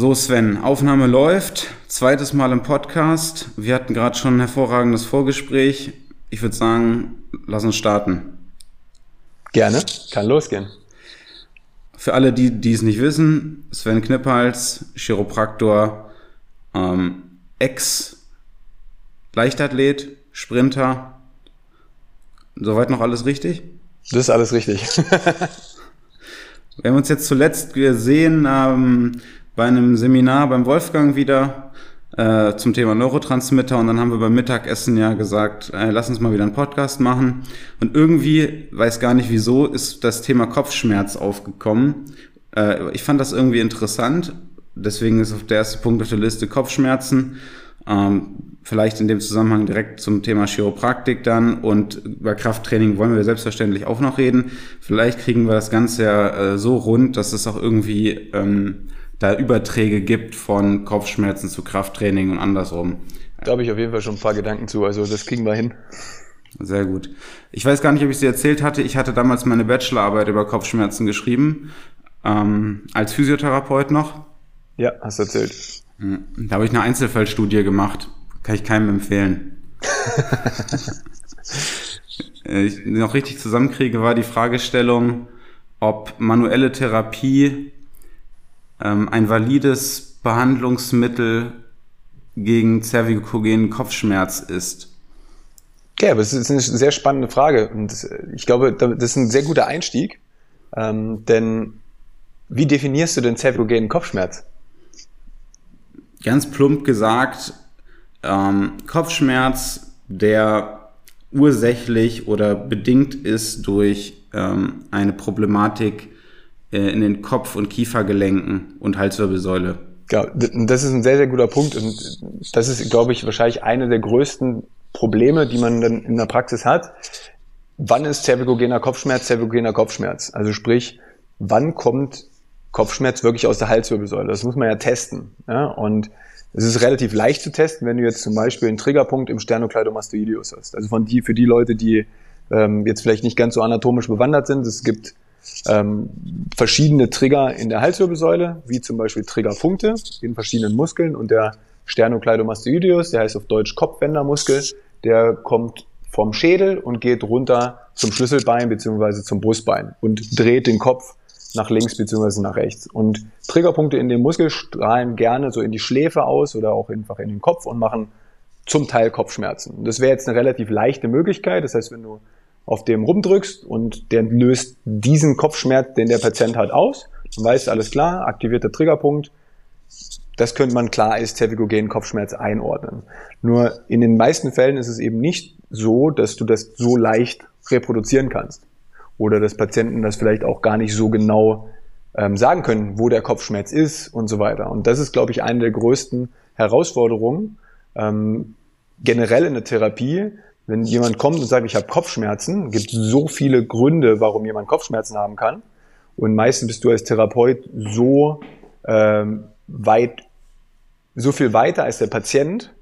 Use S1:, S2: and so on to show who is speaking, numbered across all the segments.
S1: So, Sven, Aufnahme läuft. Zweites Mal im Podcast. Wir hatten gerade schon ein hervorragendes Vorgespräch. Ich würde sagen, lass uns starten.
S2: Gerne, kann losgehen.
S1: Für alle, die, die es nicht wissen, Sven Knippals, Chiropraktor, ähm, Ex-Leichtathlet, Sprinter. Soweit noch alles richtig?
S2: Das ist alles richtig.
S1: Wir haben uns jetzt zuletzt gesehen ähm, bei einem Seminar beim Wolfgang wieder äh, zum Thema Neurotransmitter und dann haben wir beim Mittagessen ja gesagt, äh, lass uns mal wieder einen Podcast machen. Und irgendwie, weiß gar nicht wieso, ist das Thema Kopfschmerz aufgekommen. Äh, ich fand das irgendwie interessant, deswegen ist auf der erste Punkt auf der Liste Kopfschmerzen. Ähm, vielleicht in dem Zusammenhang direkt zum Thema Chiropraktik dann und über Krafttraining wollen wir selbstverständlich auch noch reden. Vielleicht kriegen wir das Ganze ja äh, so rund, dass es auch irgendwie ähm, da Überträge gibt von Kopfschmerzen zu Krafttraining und andersrum.
S2: Da habe ich auf jeden Fall schon ein paar Gedanken zu, also das kriegen wir hin.
S1: Sehr gut. Ich weiß gar nicht, ob ich es dir erzählt hatte. Ich hatte damals meine Bachelorarbeit über Kopfschmerzen geschrieben, ähm, als Physiotherapeut noch.
S2: Ja, hast du erzählt.
S1: Hm, da habe ich eine Einzelfallstudie gemacht kann ich keinem empfehlen. Äh, ich noch richtig zusammenkriege, war die Fragestellung, ob manuelle Therapie ähm, ein valides Behandlungsmittel gegen zervikogenen Kopfschmerz ist.
S2: Okay, aber das ist eine sehr spannende Frage und ich glaube, das ist ein sehr guter Einstieg, ähm, denn wie definierst du den zervikogenen Kopfschmerz?
S1: Ganz plump gesagt, ähm, Kopfschmerz, der ursächlich oder bedingt ist durch ähm, eine Problematik äh, in den Kopf- und Kiefergelenken und Halswirbelsäule.
S2: Ja, das ist ein sehr, sehr guter Punkt und das ist, glaube ich, wahrscheinlich eine der größten Probleme, die man dann in der Praxis hat. Wann ist zervikogener Kopfschmerz zervikogener Kopfschmerz? Also sprich, wann kommt Kopfschmerz wirklich aus der Halswirbelsäule? Das muss man ja testen. Ja? Und es ist relativ leicht zu testen, wenn du jetzt zum Beispiel einen Triggerpunkt im Sternocleidomastoideus hast. Also von die, für die Leute, die ähm, jetzt vielleicht nicht ganz so anatomisch bewandert sind, es gibt ähm, verschiedene Trigger in der Halswirbelsäule, wie zum Beispiel Triggerpunkte in verschiedenen Muskeln und der Sternocleidomastoideus, der heißt auf Deutsch Kopfwendermuskel, der kommt vom Schädel und geht runter zum Schlüsselbein beziehungsweise zum Brustbein und dreht den Kopf nach links beziehungsweise nach rechts. Und Triggerpunkte in dem Muskel strahlen gerne so in die Schläfe aus oder auch einfach in den Kopf und machen zum Teil Kopfschmerzen. das wäre jetzt eine relativ leichte Möglichkeit. Das heißt, wenn du auf dem rumdrückst und der löst diesen Kopfschmerz, den der Patient hat, aus, dann weißt alles klar, aktivierter Triggerpunkt, das könnte man klar als zervikogenen Kopfschmerz einordnen. Nur in den meisten Fällen ist es eben nicht so, dass du das so leicht reproduzieren kannst oder dass Patienten das vielleicht auch gar nicht so genau ähm, sagen können, wo der Kopfschmerz ist und so weiter. Und das ist, glaube ich, eine der größten Herausforderungen ähm, generell in der Therapie. Wenn jemand kommt und sagt, ich habe Kopfschmerzen, gibt so viele Gründe, warum jemand Kopfschmerzen haben kann. Und meistens bist du als Therapeut so ähm, weit, so viel weiter als der Patient,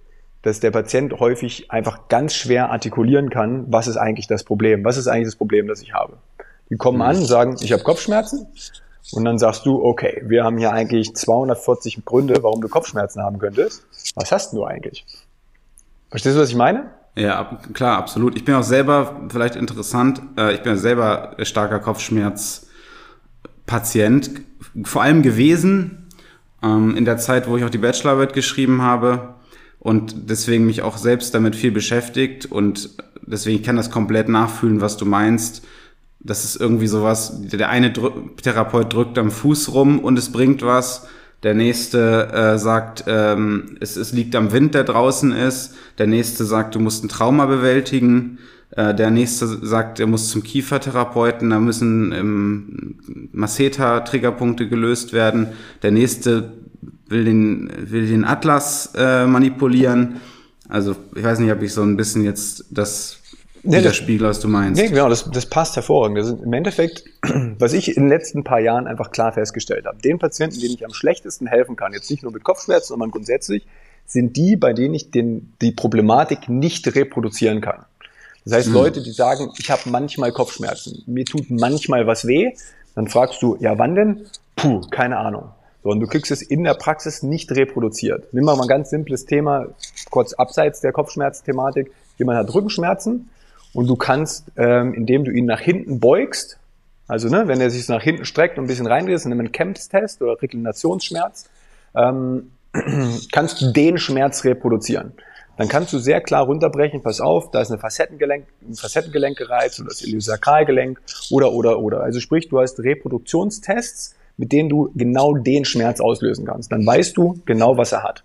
S2: dass der Patient häufig einfach ganz schwer artikulieren kann, was ist eigentlich das Problem, was ist eigentlich das Problem, das ich habe. Die kommen an und sagen, ich habe Kopfschmerzen und dann sagst du, okay, wir haben hier eigentlich 240 Gründe, warum du Kopfschmerzen haben könntest. Was hast du eigentlich? Verstehst du, was ich meine?
S1: Ja, klar, absolut. Ich bin auch selber, vielleicht interessant, äh, ich bin ja selber starker Kopfschmerzpatient, vor allem gewesen ähm, in der Zeit, wo ich auch die Bachelorarbeit geschrieben habe und deswegen mich auch selbst damit viel beschäftigt und deswegen kann das komplett nachfühlen, was du meinst. Das ist irgendwie sowas, der eine Drück, Therapeut drückt am Fuß rum und es bringt was. Der nächste äh, sagt, ähm, es, es liegt am Wind, der draußen ist. Der nächste sagt, du musst ein Trauma bewältigen. Äh, der nächste sagt, er muss zum Kiefertherapeuten, da müssen ähm, Masseter-Triggerpunkte gelöst werden. Der nächste will den, will den Atlas äh, manipulieren. Also ich weiß nicht, ob ich so ein bisschen jetzt das nee, widerspiegel, was du meinst.
S2: Nee, genau, das, das passt hervorragend. Das ist Im Endeffekt, was ich in den letzten paar Jahren einfach klar festgestellt habe, den Patienten, denen ich am schlechtesten helfen kann, jetzt nicht nur mit Kopfschmerzen, sondern grundsätzlich, sind die, bei denen ich den, die Problematik nicht reproduzieren kann. Das heißt, mhm. Leute, die sagen, ich habe manchmal Kopfschmerzen, mir tut manchmal was weh, dann fragst du, ja wann denn? Puh, keine Ahnung. So, und du kriegst es in der Praxis nicht reproduziert. Nimm mal ein ganz simples Thema, kurz abseits der Kopfschmerzthematik. Jemand hat Rückenschmerzen und du kannst, ähm, indem du ihn nach hinten beugst, also ne, wenn er sich nach hinten streckt und ein bisschen reindreht, nimm einen Kemp's-Test oder Reklinationsschmerz, ähm, kannst du den Schmerz reproduzieren. Dann kannst du sehr klar runterbrechen, pass auf, da ist eine Facettengelenk, ein Facettengelenk gereizt oder das Iliosakralgelenk oder, oder, oder. Also sprich, du hast Reproduktionstests, mit denen du genau den Schmerz auslösen kannst. Dann weißt du genau, was er hat.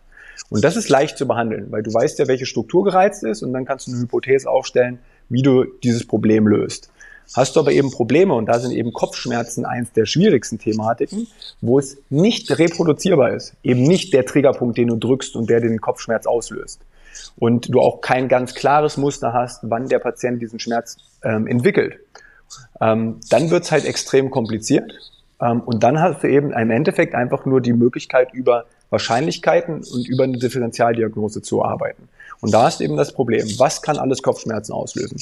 S2: Und das ist leicht zu behandeln, weil du weißt ja, welche Struktur gereizt ist und dann kannst du eine Hypothese aufstellen, wie du dieses Problem löst. Hast du aber eben Probleme, und da sind eben Kopfschmerzen eins der schwierigsten Thematiken, wo es nicht reproduzierbar ist. Eben nicht der Triggerpunkt, den du drückst und der den Kopfschmerz auslöst. Und du auch kein ganz klares Muster hast, wann der Patient diesen Schmerz ähm, entwickelt. Ähm, dann wird's halt extrem kompliziert. Ähm, und dann hast du eben im Endeffekt einfach nur die Möglichkeit, über Wahrscheinlichkeiten und über eine Differentialdiagnose zu arbeiten. Und da ist eben das Problem. Was kann alles Kopfschmerzen auslösen?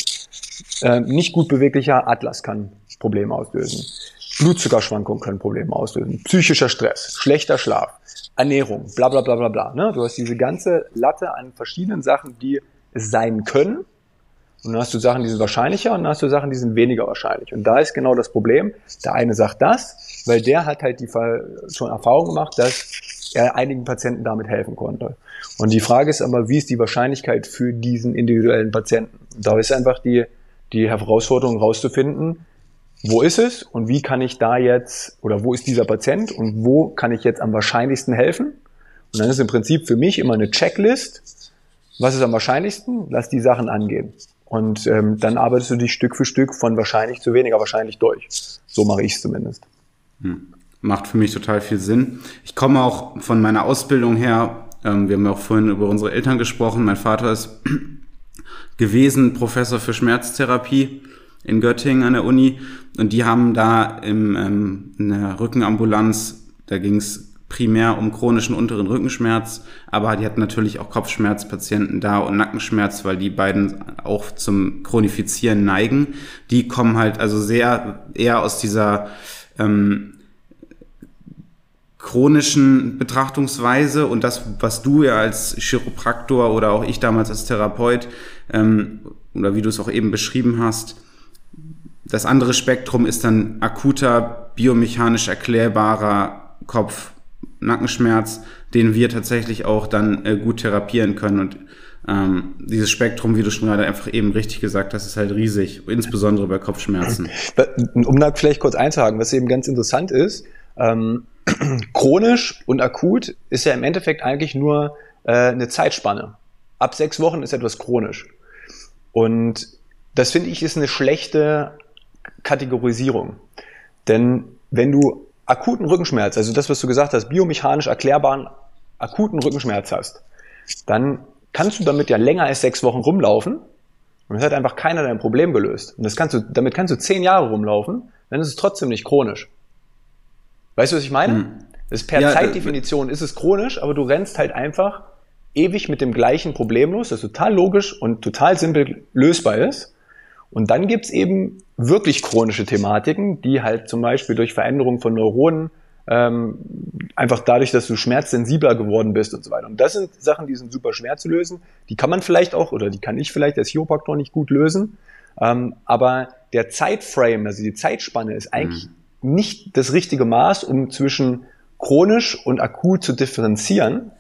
S2: Äh, nicht gut beweglicher Atlas kann Probleme auslösen. Blutzuckerschwankungen können Probleme auslösen. Psychischer Stress, schlechter Schlaf, Ernährung, bla bla bla bla bla. Ne? Du hast diese ganze Latte an verschiedenen Sachen, die es sein können. Und dann hast du Sachen, die sind wahrscheinlicher und dann hast du Sachen, die sind weniger wahrscheinlich. Und da ist genau das Problem. Der eine sagt das, weil der hat halt die schon Erfahrung gemacht, dass er einigen Patienten damit helfen konnte. Und die Frage ist aber, wie ist die Wahrscheinlichkeit für diesen individuellen Patienten? Da ist einfach die, die Herausforderung rauszufinden, wo ist es und wie kann ich da jetzt, oder wo ist dieser Patient und wo kann ich jetzt am wahrscheinlichsten helfen? Und dann ist im Prinzip für mich immer eine Checklist, was ist am wahrscheinlichsten, lass die Sachen angehen. Und ähm, dann arbeitest du dich Stück für Stück von wahrscheinlich zu weniger wahrscheinlich durch. So mache ich es zumindest.
S1: Hm. Macht für mich total viel Sinn. Ich komme auch von meiner Ausbildung her ähm, wir haben ja auch vorhin über unsere Eltern gesprochen. Mein Vater ist gewesen Professor für Schmerztherapie in Göttingen an der Uni und die haben da im, ähm, in der Rückenambulanz, da ging es primär um chronischen unteren Rückenschmerz, aber die hatten natürlich auch Kopfschmerzpatienten da und Nackenschmerz, weil die beiden auch zum Chronifizieren neigen. Die kommen halt also sehr eher aus dieser ähm, chronischen Betrachtungsweise und das, was du ja als Chiropraktor oder auch ich damals als Therapeut ähm, oder wie du es auch eben beschrieben hast, das andere Spektrum ist dann akuter, biomechanisch erklärbarer Kopf-Nackenschmerz, den wir tatsächlich auch dann äh, gut therapieren können und ähm, dieses Spektrum, wie du schon gerade einfach eben richtig gesagt hast, ist halt riesig, insbesondere bei Kopfschmerzen.
S2: Um da vielleicht kurz einzuhaken, was eben ganz interessant ist, ähm, chronisch und akut ist ja im Endeffekt eigentlich nur äh, eine Zeitspanne. Ab sechs Wochen ist etwas chronisch. Und das finde ich ist eine schlechte Kategorisierung. Denn wenn du akuten Rückenschmerz, also das, was du gesagt hast, biomechanisch erklärbaren akuten Rückenschmerz hast, dann kannst du damit ja länger als sechs Wochen rumlaufen und es hat einfach keiner dein Problem gelöst. Und das kannst du, damit kannst du zehn Jahre rumlaufen, dann ist es trotzdem nicht chronisch. Weißt du, was ich meine? Hm. Das per ja, Zeitdefinition ist es chronisch, aber du rennst halt einfach ewig mit dem gleichen Problem los, das total logisch und total simpel lösbar ist. Und dann gibt's eben wirklich chronische Thematiken, die halt zum Beispiel durch Veränderung von Neuronen, ähm, einfach dadurch, dass du schmerzsensibler geworden bist und so weiter. Und das sind Sachen, die sind super schwer zu lösen. Die kann man vielleicht auch, oder die kann ich vielleicht als Chiropraktor nicht gut lösen. Ähm, aber der Zeitframe, also die Zeitspanne ist eigentlich mhm nicht das richtige Maß, um zwischen chronisch und akut zu differenzieren.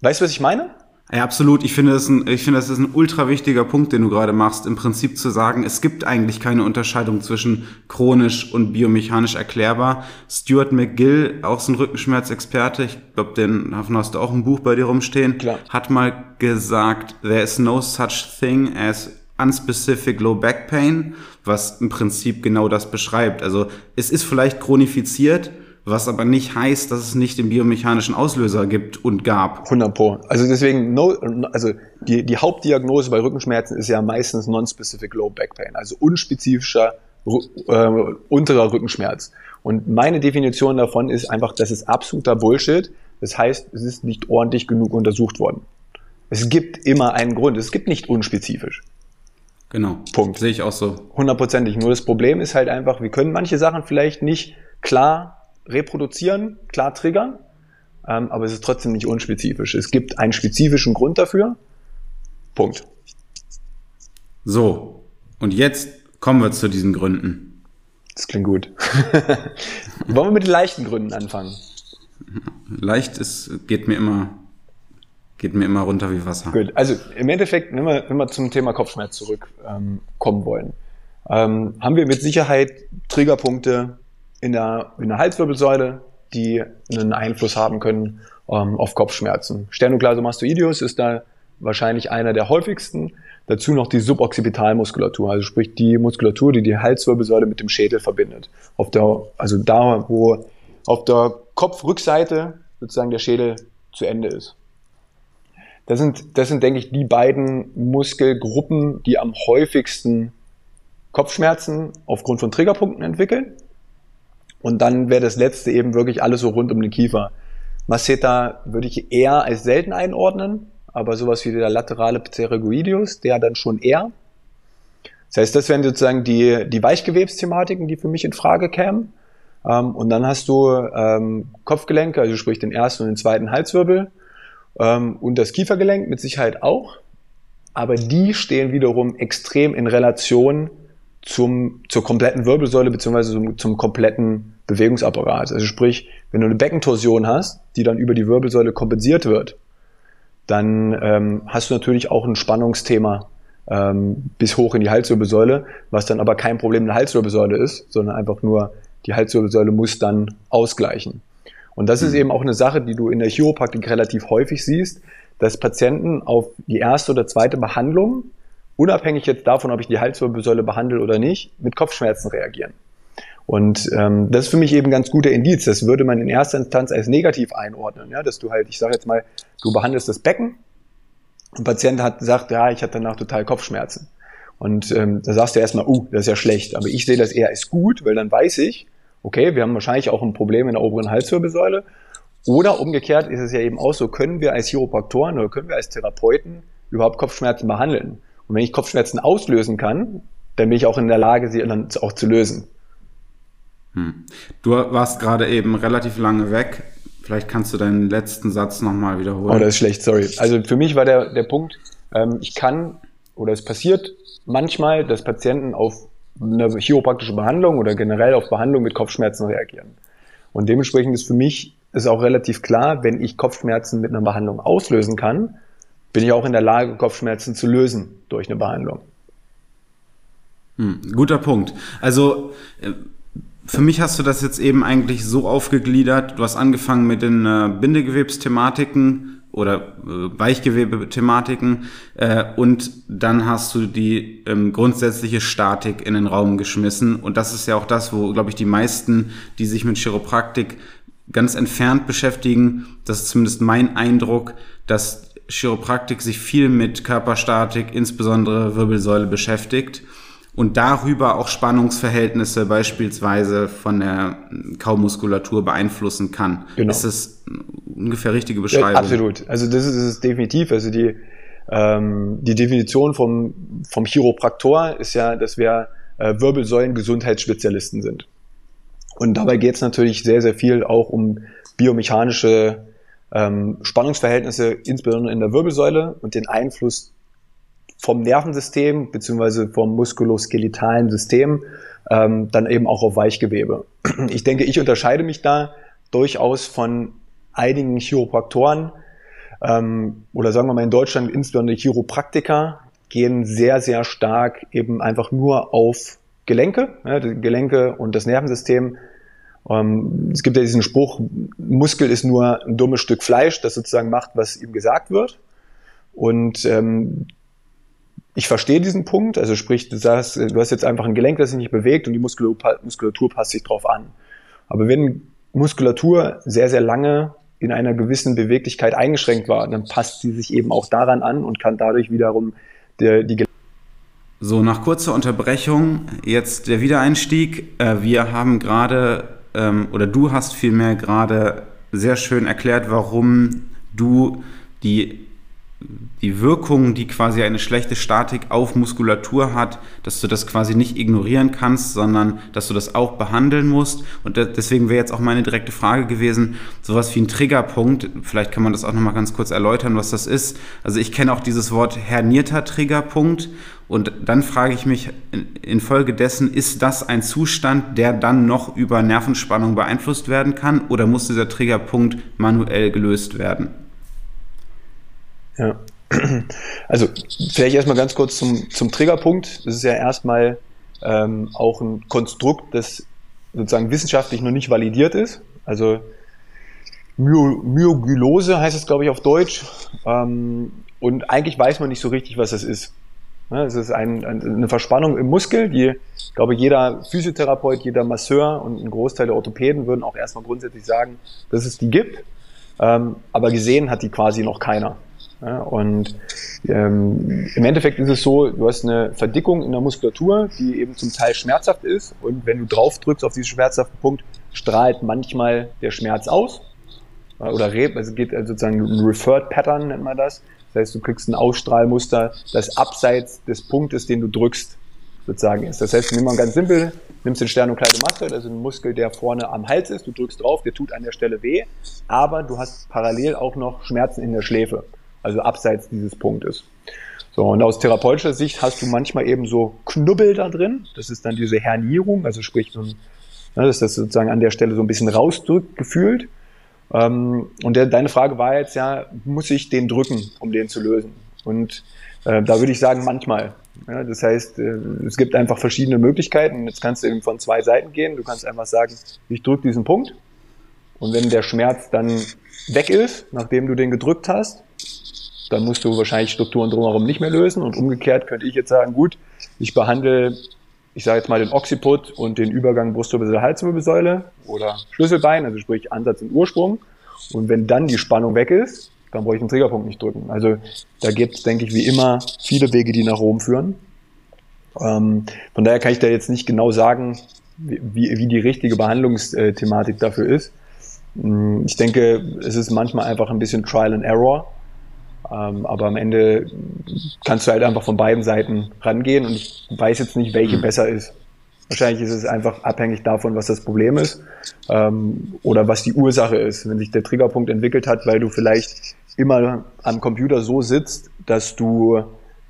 S2: Weißt du, was ich meine?
S1: Ja, absolut. Ich finde, das ein, ich finde, das ist ein ultra wichtiger Punkt, den du gerade machst. Im Prinzip zu sagen, es gibt eigentlich keine Unterscheidung zwischen chronisch und biomechanisch erklärbar. Stuart McGill, auch so ein Rückenschmerzexperte, ich glaube, den davon hast du auch ein Buch bei dir rumstehen, Klar. hat mal gesagt, there is no such thing as unspecific low back pain, was im Prinzip genau das beschreibt. Also es ist vielleicht chronifiziert, was aber nicht heißt, dass es nicht den biomechanischen Auslöser gibt und gab.
S2: 100 Pro. Also deswegen, no, also die, die Hauptdiagnose bei Rückenschmerzen ist ja meistens non-specific low back pain, also unspezifischer äh, unterer Rückenschmerz. Und meine Definition davon ist einfach, das ist absoluter Bullshit. Das heißt, es ist nicht ordentlich genug untersucht worden. Es gibt immer einen Grund. Es gibt nicht unspezifisch.
S1: Genau. Punkt. Sehe ich auch so.
S2: Hundertprozentig. Nur das Problem ist halt einfach, wir können manche Sachen vielleicht nicht klar reproduzieren, klar triggern, ähm, aber es ist trotzdem nicht unspezifisch. Es gibt einen spezifischen Grund dafür. Punkt.
S1: So, und jetzt kommen wir zu diesen Gründen.
S2: Das klingt gut. Wollen wir mit den leichten Gründen anfangen?
S1: Leicht ist, geht mir immer, geht mir immer runter wie Wasser.
S2: Gut, also im Endeffekt, wenn wir, wenn wir zum Thema Kopfschmerz zurückkommen ähm, wollen, ähm, haben wir mit Sicherheit Triggerpunkte in der, in der Halswirbelsäule, die einen Einfluss haben können ähm, auf Kopfschmerzen. Sternocleidomastoideus ist da wahrscheinlich einer der häufigsten. Dazu noch die Suboccipitalmuskulatur, also sprich die Muskulatur, die die Halswirbelsäule mit dem Schädel verbindet. Auf der, also da, wo auf der Kopfrückseite sozusagen der Schädel zu Ende ist. Das sind, das sind, denke ich, die beiden Muskelgruppen, die am häufigsten Kopfschmerzen aufgrund von Triggerpunkten entwickeln. Und dann wäre das letzte eben wirklich alles so rund um den Kiefer. Masseter würde ich eher als selten einordnen, aber sowas wie der laterale Pterygoideus, der dann schon eher. Das heißt, das wären sozusagen die, die Weichgewebsthematiken, die für mich in Frage kämen. Ähm, und dann hast du ähm, Kopfgelenke, also sprich den ersten und den zweiten Halswirbel und das Kiefergelenk mit Sicherheit auch. Aber die stehen wiederum extrem in Relation zum, zur kompletten Wirbelsäule beziehungsweise zum, zum kompletten Bewegungsapparat. Also sprich, wenn du eine Beckentorsion hast, die dann über die Wirbelsäule kompensiert wird, dann ähm, hast du natürlich auch ein Spannungsthema ähm, bis hoch in die Halswirbelsäule, was dann aber kein Problem in der Halswirbelsäule ist, sondern einfach nur die Halswirbelsäule muss dann ausgleichen. Und das ist mhm. eben auch eine Sache, die du in der Chiropraktik relativ häufig siehst, dass Patienten auf die erste oder zweite Behandlung unabhängig jetzt davon, ob ich die Halswirbelsäule behandle oder nicht, mit Kopfschmerzen reagieren. Und ähm, das ist für mich eben ein ganz guter Indiz. Das würde man in erster Instanz als negativ einordnen, ja, dass du halt, ich sage jetzt mal, du behandelst das Becken, ein Patient hat gesagt, ja, ich hatte danach total Kopfschmerzen. Und ähm, da sagst du erstmal, uh, das ist ja schlecht. Aber ich sehe das eher als gut, weil dann weiß ich, okay, wir haben wahrscheinlich auch ein Problem in der oberen Halswirbelsäule. Oder umgekehrt ist es ja eben auch so, können wir als Chiropraktoren oder können wir als Therapeuten überhaupt Kopfschmerzen behandeln? Und wenn ich Kopfschmerzen auslösen kann, dann bin ich auch in der Lage, sie dann auch zu lösen.
S1: Hm. Du warst gerade eben relativ lange weg. Vielleicht kannst du deinen letzten Satz nochmal wiederholen.
S2: Oh, das ist schlecht, sorry. Also für mich war der, der Punkt, ähm, ich kann oder es passiert manchmal, dass Patienten auf eine chiropraktische Behandlung oder generell auf Behandlung mit Kopfschmerzen reagieren. Und dementsprechend ist für mich ist auch relativ klar, wenn ich Kopfschmerzen mit einer Behandlung auslösen kann, bin ich auch in der Lage, Kopfschmerzen zu lösen durch eine Behandlung.
S1: Hm, guter Punkt. Also äh, für mich hast du das jetzt eben eigentlich so aufgegliedert. Du hast angefangen mit den äh, Bindegewebsthematiken oder äh, Weichgewebe-Thematiken äh, und dann hast du die ähm, grundsätzliche Statik in den Raum geschmissen. Und das ist ja auch das, wo, glaube ich, die meisten, die sich mit Chiropraktik ganz entfernt beschäftigen, das ist zumindest mein Eindruck, dass Chiropraktik sich viel mit Körperstatik, insbesondere Wirbelsäule beschäftigt und darüber auch Spannungsverhältnisse beispielsweise von der Kaumuskulatur beeinflussen kann. Genau. Ist das ungefähr richtige Beschreibung? Ja,
S2: absolut. Also das ist, das ist definitiv. Also die, ähm, die Definition vom, vom Chiropraktor ist ja, dass wir äh, Wirbelsäulen-Gesundheitsspezialisten sind. Und dabei geht es natürlich sehr, sehr viel auch um biomechanische ähm, Spannungsverhältnisse, insbesondere in der Wirbelsäule und den Einfluss vom Nervensystem beziehungsweise vom muskuloskeletalen System ähm, dann eben auch auf Weichgewebe. Ich denke, ich unterscheide mich da durchaus von einigen Chiropraktoren ähm, oder sagen wir mal in Deutschland insbesondere Chiropraktiker gehen sehr, sehr stark eben einfach nur auf Gelenke, die Gelenke und das Nervensystem ähm, es gibt ja diesen Spruch, Muskel ist nur ein dummes Stück Fleisch, das sozusagen macht, was ihm gesagt wird. Und ähm, ich verstehe diesen Punkt, also sprich, du sagst, du hast jetzt einfach ein Gelenk, das sich nicht bewegt und die Muskulatur, passt sich drauf an. Aber wenn Muskulatur sehr, sehr lange in einer gewissen Beweglichkeit eingeschränkt war, dann passt sie sich eben auch daran an und kann dadurch wiederum die, die
S1: so, nach kurzer Unterbrechung jetzt der Wiedereinstieg. Äh, wir haben gerade ähm, oder du hast vielmehr gerade sehr schön erklärt, warum du die die Wirkung, die quasi eine schlechte Statik auf Muskulatur hat, dass du das quasi nicht ignorieren kannst, sondern dass du das auch behandeln musst. Und deswegen wäre jetzt auch meine direkte Frage gewesen, sowas wie ein Triggerpunkt, vielleicht kann man das auch nochmal ganz kurz erläutern, was das ist. Also ich kenne auch dieses Wort hernierter Triggerpunkt und dann frage ich mich infolgedessen, ist das ein Zustand, der dann noch über Nervenspannung beeinflusst werden kann oder muss dieser Triggerpunkt manuell gelöst werden?
S2: Ja, also vielleicht erstmal ganz kurz zum, zum Triggerpunkt. Das ist ja erstmal ähm, auch ein Konstrukt, das sozusagen wissenschaftlich noch nicht validiert ist. Also My Myogylose heißt es, glaube ich, auf Deutsch. Ähm, und eigentlich weiß man nicht so richtig, was das ist. Es ist ein, eine Verspannung im Muskel, die, ich glaube, jeder Physiotherapeut, jeder Masseur und ein Großteil der Orthopäden würden auch erstmal grundsätzlich sagen, dass es die gibt. Ähm, aber gesehen hat die quasi noch keiner. Ja, und ähm, im Endeffekt ist es so, du hast eine Verdickung in der Muskulatur, die eben zum Teil schmerzhaft ist. Und wenn du drauf drückst auf diesen schmerzhaften Punkt, strahlt manchmal der Schmerz aus. Oder also geht also sozusagen ein Referred Pattern, nennt man das. Das heißt, du kriegst ein Ausstrahlmuster, das abseits des Punktes, den du drückst, sozusagen ist. Das heißt, nimm mal ganz simpel, nimmst den Sternokleidomastoid, also einen Muskel, der vorne am Hals ist, du drückst drauf, der tut an der Stelle weh, aber du hast parallel auch noch Schmerzen in der Schläfe also abseits dieses Punktes. So, und aus therapeutischer Sicht hast du manchmal eben so Knubbel da drin. Das ist dann diese Hernierung, also sprich, so ein, ne, dass das sozusagen an der Stelle so ein bisschen rausdrückt, gefühlt. Ähm, und der, deine Frage war jetzt ja, muss ich den drücken, um den zu lösen? Und äh, da würde ich sagen, manchmal. Ja, das heißt, äh, es gibt einfach verschiedene Möglichkeiten. Jetzt kannst du eben von zwei Seiten gehen. Du kannst einfach sagen, ich drücke diesen Punkt. Und wenn der Schmerz dann weg ist, nachdem du den gedrückt hast, dann musst du wahrscheinlich Strukturen drumherum nicht mehr lösen. Und umgekehrt könnte ich jetzt sagen, gut, ich behandle, ich sage jetzt mal den Occiput und den Übergang Brustwirbelsäule, Halswirbelsäule oder Schlüsselbein, also sprich Ansatz und Ursprung. Und wenn dann die Spannung weg ist, dann brauche ich den Triggerpunkt nicht drücken. Also da gibt es, denke ich, wie immer viele Wege, die nach Rom führen. Ähm, von daher kann ich da jetzt nicht genau sagen, wie, wie die richtige Behandlungsthematik dafür ist. Hm, ich denke, es ist manchmal einfach ein bisschen Trial and Error. Ähm, aber am Ende kannst du halt einfach von beiden Seiten rangehen und ich weiß jetzt nicht, welche mhm. besser ist. Wahrscheinlich ist es einfach abhängig davon, was das Problem ist ähm, oder was die Ursache ist. Wenn sich der Triggerpunkt entwickelt hat, weil du vielleicht immer am Computer so sitzt, dass du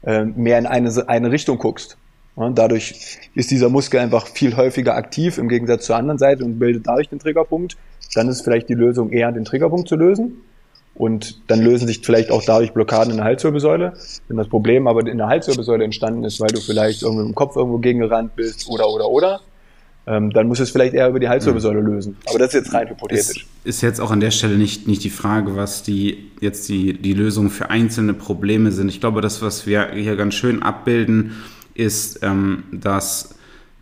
S2: äh, mehr in eine, eine Richtung guckst. Und dadurch ist dieser Muskel einfach viel häufiger aktiv im Gegensatz zur anderen Seite und bildet dadurch den Triggerpunkt. Dann ist vielleicht die Lösung eher, den Triggerpunkt zu lösen. Und dann lösen sich vielleicht auch dadurch Blockaden in der Halswirbelsäule. Wenn das Problem aber in der Halswirbelsäule entstanden ist, weil du vielleicht irgendwie im Kopf irgendwo gegengerannt bist oder, oder, oder, ähm, dann muss es vielleicht eher über die Halswirbelsäule mhm. lösen. Aber das ist jetzt rein hypothetisch.
S1: Ist, ist jetzt auch an der Stelle nicht, nicht die Frage, was die jetzt die, die Lösungen für einzelne Probleme sind. Ich glaube, das, was wir hier ganz schön abbilden, ist, ähm, dass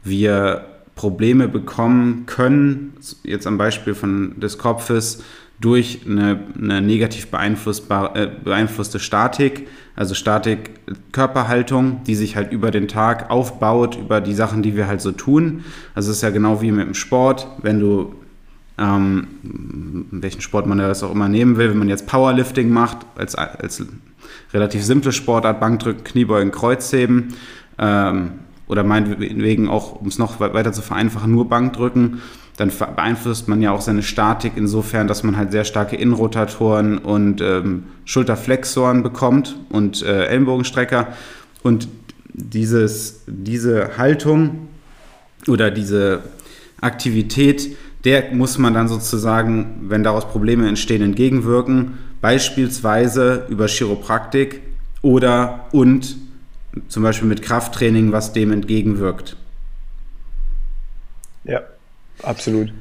S1: wir Probleme bekommen können, jetzt am Beispiel von des Kopfes, durch eine, eine negativ äh, beeinflusste Statik, also Statik Körperhaltung, die sich halt über den Tag aufbaut, über die Sachen, die wir halt so tun. Also es ist ja genau wie mit dem Sport, wenn du ähm, welchen Sport man das auch immer nehmen will, wenn man jetzt Powerlifting macht, als, als relativ simple Sportart, Bankdrücken, Kniebeugen, Kreuzheben, ähm, oder meinetwegen auch, um es noch weiter zu vereinfachen, nur Bankdrücken, dann beeinflusst man ja auch seine Statik insofern, dass man halt sehr starke Innenrotatoren und ähm, Schulterflexoren bekommt und äh, Ellenbogenstrecker. Und dieses, diese Haltung oder diese Aktivität, der muss man dann sozusagen, wenn daraus Probleme entstehen, entgegenwirken, beispielsweise über Chiropraktik oder und zum Beispiel mit Krafttraining, was dem entgegenwirkt.
S2: Ja, Absolut.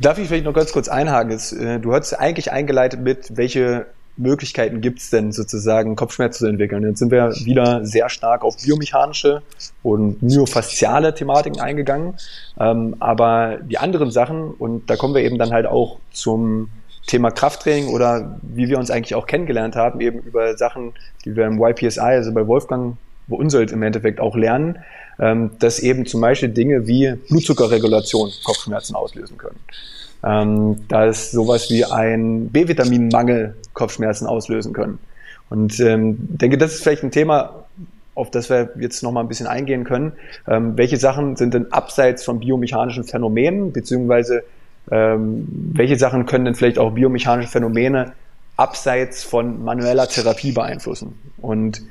S2: Darf ich vielleicht noch ganz kurz einhaken? Äh, du hast eigentlich eingeleitet mit, welche Möglichkeiten gibt es denn sozusagen, Kopfschmerzen zu entwickeln? Jetzt sind wir wieder sehr stark auf biomechanische und myofasziale Thematiken eingegangen. Ähm, aber die anderen Sachen, und da kommen wir eben dann halt auch zum Thema Krafttraining oder wie wir uns eigentlich auch kennengelernt haben, eben über Sachen, die wir im YPSI, also bei Wolfgang wo Unsold im Endeffekt auch lernen, ähm, dass eben zum Beispiel Dinge wie Blutzuckerregulation Kopfschmerzen auslösen können. ähm, dass sowas wie ein B-Vitaminmangel Kopfschmerzen auslösen können. Und ähm, denke, das ist vielleicht ein Thema, auf das wir jetzt noch mal ein bisschen eingehen können. Ähm, welche Sachen sind denn abseits von biomechanischen Phänomenen, beziehungsweise ähm, welche Sachen können denn vielleicht auch biomechanische Phänomene abseits von manueller Therapie beeinflussen? Und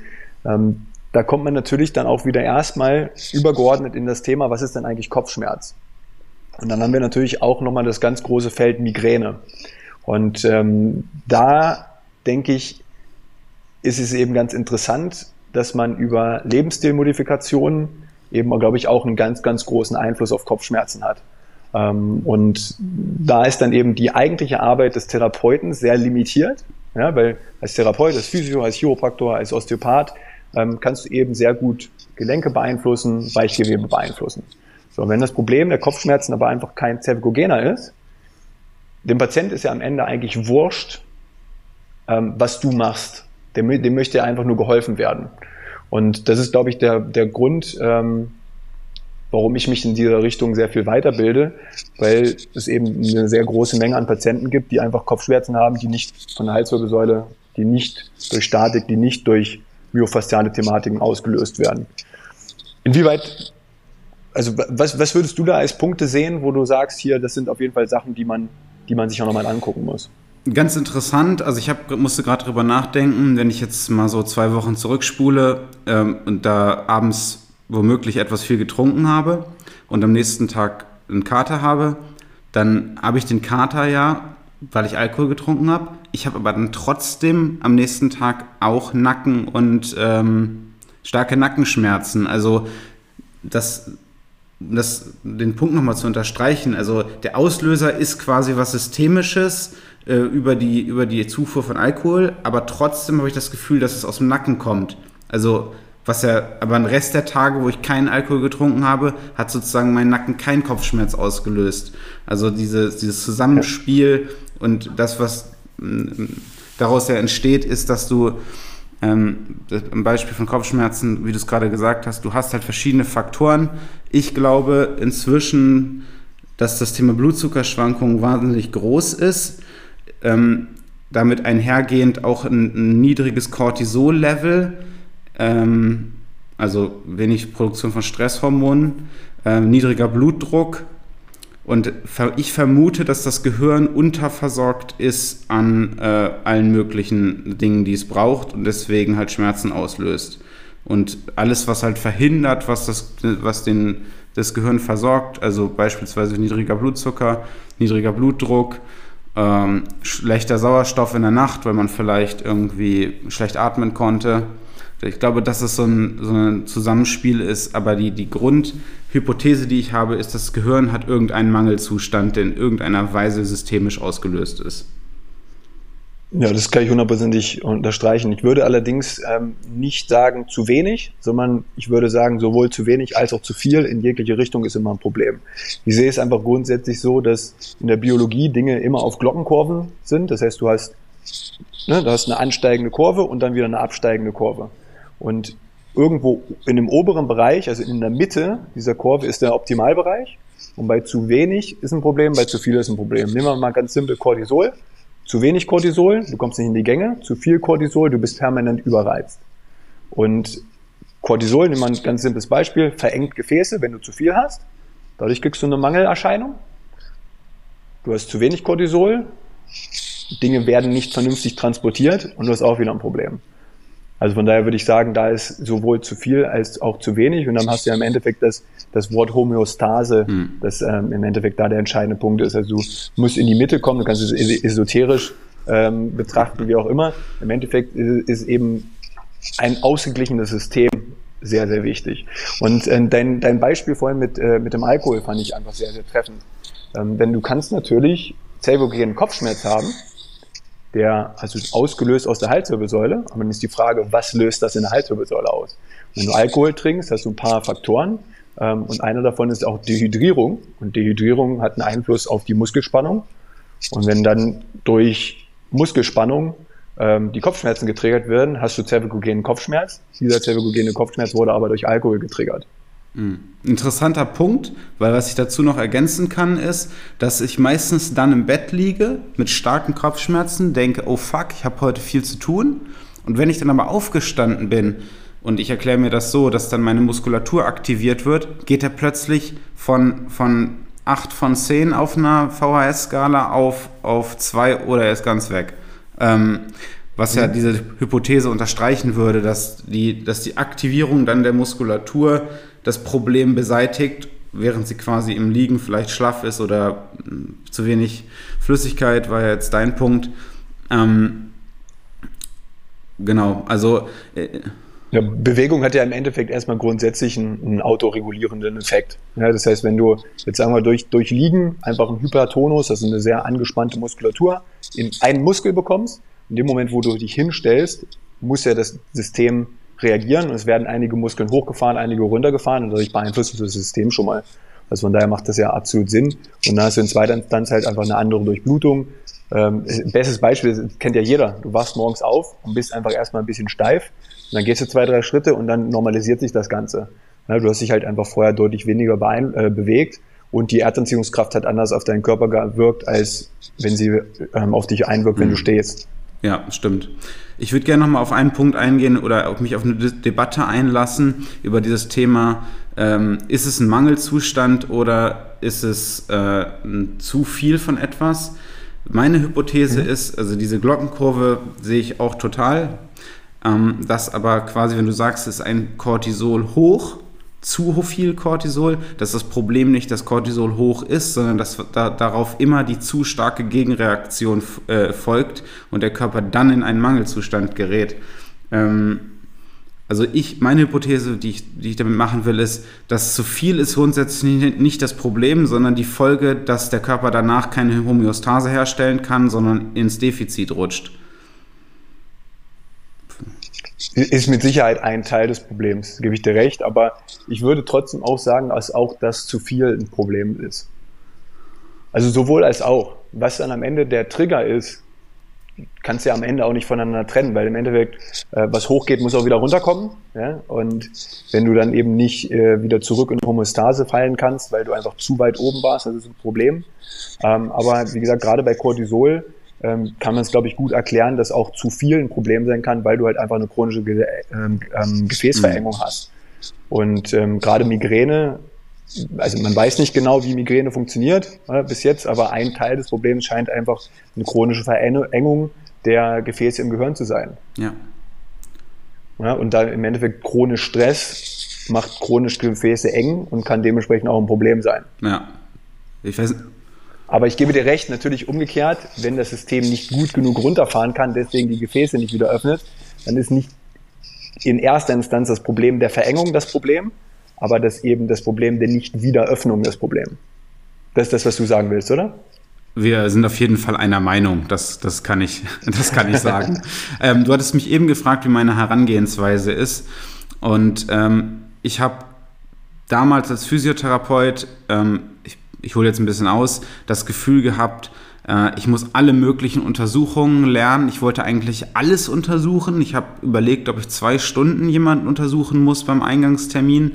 S2: ähm, da kommt man natürlich dann auch wieder erstmal übergeordnet in das Thema, was ist denn eigentlich Kopfschmerz? Und dann haben wir natürlich auch nochmal das ganz große Feld Migräne. Und ähm, da denke ich, ist es eben ganz interessant, dass man über Lebensstilmodifikationen eben, glaube ich, auch einen ganz, ganz großen Einfluss auf Kopfschmerzen hat. Ähm, und da ist dann eben die eigentliche Arbeit des Therapeuten sehr limitiert, ja, weil als Therapeut, als Physio, als Chiropraktor, als Osteopath ähm, kannst du eben sehr gut Gelenke beeinflussen, Weichgewebe beeinflussen. So, wenn das Problem der Kopfschmerzen aber einfach kein Zervigogener ist, dem Patient ist ja am Ende eigentlich wurscht, ähm, was du machst. Dem, dem möchte einfach nur geholfen werden. Und das ist, glaube ich, der, der Grund, ähm, warum ich mich in dieser Richtung sehr viel weiterbilde, weil es eben eine sehr große Menge an Patienten gibt, die einfach Kopfschmerzen haben, die nicht von der Halswirbelsäule, die nicht durch Statik, die nicht durch myofasziale Thematiken ausgelöst werden. Inwieweit, also was, was würdest du da als Punkte sehen, wo du sagst, hier, das sind auf jeden Fall Sachen, die man, die man sich auch nochmal angucken muss?
S1: Ganz interessant, also ich hab, musste gerade drüber nachdenken, wenn ich jetzt mal so zwei Wochen zurückspule ähm, und da abends womöglich etwas viel getrunken habe und am nächsten Tag einen Kater habe, dann habe ich den Kater ja, weil ich Alkohol getrunken habe. Ich habe aber dann trotzdem am nächsten Tag auch Nacken und ähm, starke Nackenschmerzen. Also das, das, den Punkt nochmal zu unterstreichen. Also der Auslöser ist quasi was Systemisches äh, über, die, über die Zufuhr von Alkohol, aber trotzdem habe ich das Gefühl, dass es aus dem Nacken kommt. Also was ja, aber den Rest der Tage, wo ich keinen Alkohol getrunken habe, hat sozusagen mein Nacken keinen Kopfschmerz ausgelöst. Also diese, dieses Zusammenspiel und das, was daraus ja entsteht, ist, dass du ähm, am Beispiel von Kopfschmerzen, wie du es gerade gesagt hast, du hast halt verschiedene Faktoren. Ich glaube inzwischen, dass das Thema Blutzuckerschwankungen wahnsinnig groß ist. Ähm, damit einhergehend auch ein, ein niedriges Cortisol-Level ähm, also wenig Produktion von Stresshormonen, äh, niedriger Blutdruck. Und ich vermute, dass das Gehirn unterversorgt ist an äh, allen möglichen Dingen, die es braucht und deswegen halt Schmerzen auslöst. Und alles, was halt verhindert, was das, was den, das Gehirn versorgt, also beispielsweise niedriger Blutzucker, niedriger Blutdruck, ähm, schlechter Sauerstoff in der Nacht, weil man vielleicht irgendwie schlecht atmen konnte, ich glaube, dass es so ein, so ein Zusammenspiel ist, aber die, die Grundhypothese, die ich habe, ist, das Gehirn hat irgendeinen Mangelzustand, der in irgendeiner Weise systemisch ausgelöst ist.
S2: Ja, das kann ich hundertprozentig unterstreichen. Ich würde allerdings ähm, nicht sagen zu wenig, sondern ich würde sagen, sowohl zu wenig als auch zu viel in jegliche Richtung ist immer ein Problem. Ich sehe es einfach grundsätzlich so, dass in der Biologie Dinge immer auf Glockenkurven sind. Das heißt, du hast, ne, du hast eine ansteigende Kurve und dann wieder eine absteigende Kurve. Und irgendwo in dem oberen Bereich, also in der Mitte dieser Kurve, ist der Optimalbereich. Und bei zu wenig ist ein Problem, bei zu viel ist ein Problem. Nehmen wir mal ganz simpel Cortisol. Zu wenig Cortisol, du kommst nicht in die Gänge. Zu viel Cortisol, du bist permanent überreizt. Und Cortisol, nehmen wir ein ganz simples Beispiel, verengt Gefäße, wenn du zu viel hast. Dadurch kriegst du eine Mangelerscheinung. Du hast zu wenig Cortisol, Dinge werden nicht vernünftig transportiert und du hast auch wieder ein Problem. Also von daher würde ich sagen, da ist sowohl zu viel als auch zu wenig. Und dann hast du ja im Endeffekt das, das Wort Homöostase, hm. das ähm, im Endeffekt da der entscheidende Punkt ist. Also du musst in die Mitte kommen, du kannst es esoterisch ähm, betrachten, wie auch immer. Im Endeffekt ist, ist eben ein ausgeglichenes System sehr, sehr wichtig. Und äh, dein, dein Beispiel vorhin mit, äh, mit dem Alkohol fand ich einfach sehr, sehr treffend. Ähm, denn du kannst natürlich zellvogenen Kopfschmerz haben, der, also ausgelöst aus der Halswirbelsäule. Aber dann ist die Frage, was löst das in der Halswirbelsäule aus? Wenn du Alkohol trinkst, hast du ein paar Faktoren. Ähm, und einer davon ist auch Dehydrierung. Und Dehydrierung hat einen Einfluss auf die Muskelspannung. Und wenn dann durch Muskelspannung ähm, die Kopfschmerzen getriggert werden, hast du zervikogenen Kopfschmerz. Dieser zervikogene Kopfschmerz wurde aber durch Alkohol getriggert.
S1: Mhm. Interessanter Punkt, weil was ich dazu noch ergänzen kann, ist, dass ich meistens dann im Bett liege mit starken Kopfschmerzen, denke, oh fuck, ich habe heute viel zu tun. Und wenn ich dann aber aufgestanden bin und ich erkläre mir das so, dass dann meine Muskulatur aktiviert wird, geht er plötzlich von, von 8 von 10 auf einer VHS-Skala auf, auf 2 oder er ist ganz weg. Ähm, was ja mhm. diese Hypothese unterstreichen würde, dass die, dass die Aktivierung dann der Muskulatur das Problem beseitigt, während sie quasi im Liegen vielleicht schlaff ist oder hm, zu wenig Flüssigkeit, war ja jetzt dein Punkt. Ähm, genau, also. Äh,
S2: ja, Bewegung hat ja im Endeffekt erstmal grundsätzlich einen, einen autoregulierenden Effekt. Ja, das heißt, wenn du jetzt sagen wir durch, durch Liegen einfach einen Hypertonus, also eine sehr angespannte Muskulatur, in einen Muskel bekommst, in dem Moment, wo du dich hinstellst, muss ja das System reagieren und es werden einige Muskeln hochgefahren, einige runtergefahren und dadurch beeinflusst das System schon mal. Also von daher macht das ja absolut Sinn. Und dann hast du in zweiter Instanz halt einfach eine andere Durchblutung. Ähm, bestes Beispiel kennt ja jeder. Du wachst morgens auf und bist einfach erstmal ein bisschen steif. Und dann gehst du zwei, drei Schritte und dann normalisiert sich das Ganze. Ja, du hast dich halt einfach vorher deutlich weniger beein, äh, bewegt und die Erdanziehungskraft hat anders auf deinen Körper gewirkt, als wenn sie ähm, auf dich einwirkt, wenn mhm. du stehst.
S1: Ja, stimmt. Ich würde gerne nochmal auf einen Punkt eingehen oder mich auf eine Debatte einlassen über dieses Thema, ähm, ist es ein Mangelzustand oder ist es äh, zu viel von etwas? Meine Hypothese mhm. ist, also diese Glockenkurve sehe ich auch total, ähm, dass aber quasi, wenn du sagst, es ist ein Cortisol hoch, zu viel Cortisol, dass das Problem nicht, dass Cortisol hoch ist, sondern dass da, darauf immer die zu starke Gegenreaktion äh, folgt und der Körper dann in einen Mangelzustand gerät. Ähm, also ich, meine Hypothese, die ich, die ich damit machen will, ist, dass zu viel ist grundsätzlich nicht das Problem, sondern die Folge, dass der Körper danach keine Homöostase herstellen kann, sondern ins Defizit rutscht
S2: ist mit Sicherheit ein Teil des Problems, gebe ich dir recht, aber ich würde trotzdem auch sagen, dass auch das zu viel ein Problem ist. Also sowohl als auch. Was dann am Ende der Trigger ist, kannst du ja am Ende auch nicht voneinander trennen, weil im Endeffekt, äh, was hochgeht, muss auch wieder runterkommen. Ja? Und wenn du dann eben nicht äh, wieder zurück in Homostase fallen kannst, weil du einfach zu weit oben warst, das ist ein Problem. Ähm, aber wie gesagt, gerade bei Cortisol ähm, kann man es, glaube ich, gut erklären, dass auch zu viel ein Problem sein kann, weil du halt einfach eine chronische Ge ähm, ähm, Gefäßverengung mhm. hast. Und ähm, gerade Migräne, also man weiß nicht genau, wie Migräne funktioniert äh, bis jetzt, aber ein Teil des Problems scheint einfach eine chronische Verengung der Gefäße im Gehirn zu sein. Ja. ja und da im Endeffekt chronisch Stress macht chronisch Gefäße eng und kann dementsprechend auch ein Problem sein.
S1: Ja. Ich weiß,
S2: aber ich gebe dir recht, natürlich umgekehrt, wenn das System nicht gut genug runterfahren kann, deswegen die Gefäße nicht wieder öffnet, dann ist nicht in erster Instanz das Problem der Verengung das Problem, aber das eben das Problem der Nicht-Wiederöffnung das Problem. Das ist das, was du sagen willst, oder?
S1: Wir sind auf jeden Fall einer Meinung, das, das, kann, ich, das kann ich sagen. ähm, du hattest mich eben gefragt, wie meine Herangehensweise ist. Und ähm, ich habe damals als Physiotherapeut, ähm, ich ich hole jetzt ein bisschen aus, das Gefühl gehabt, äh, ich muss alle möglichen Untersuchungen lernen. Ich wollte eigentlich alles untersuchen. Ich habe überlegt, ob ich zwei Stunden jemanden untersuchen muss beim Eingangstermin.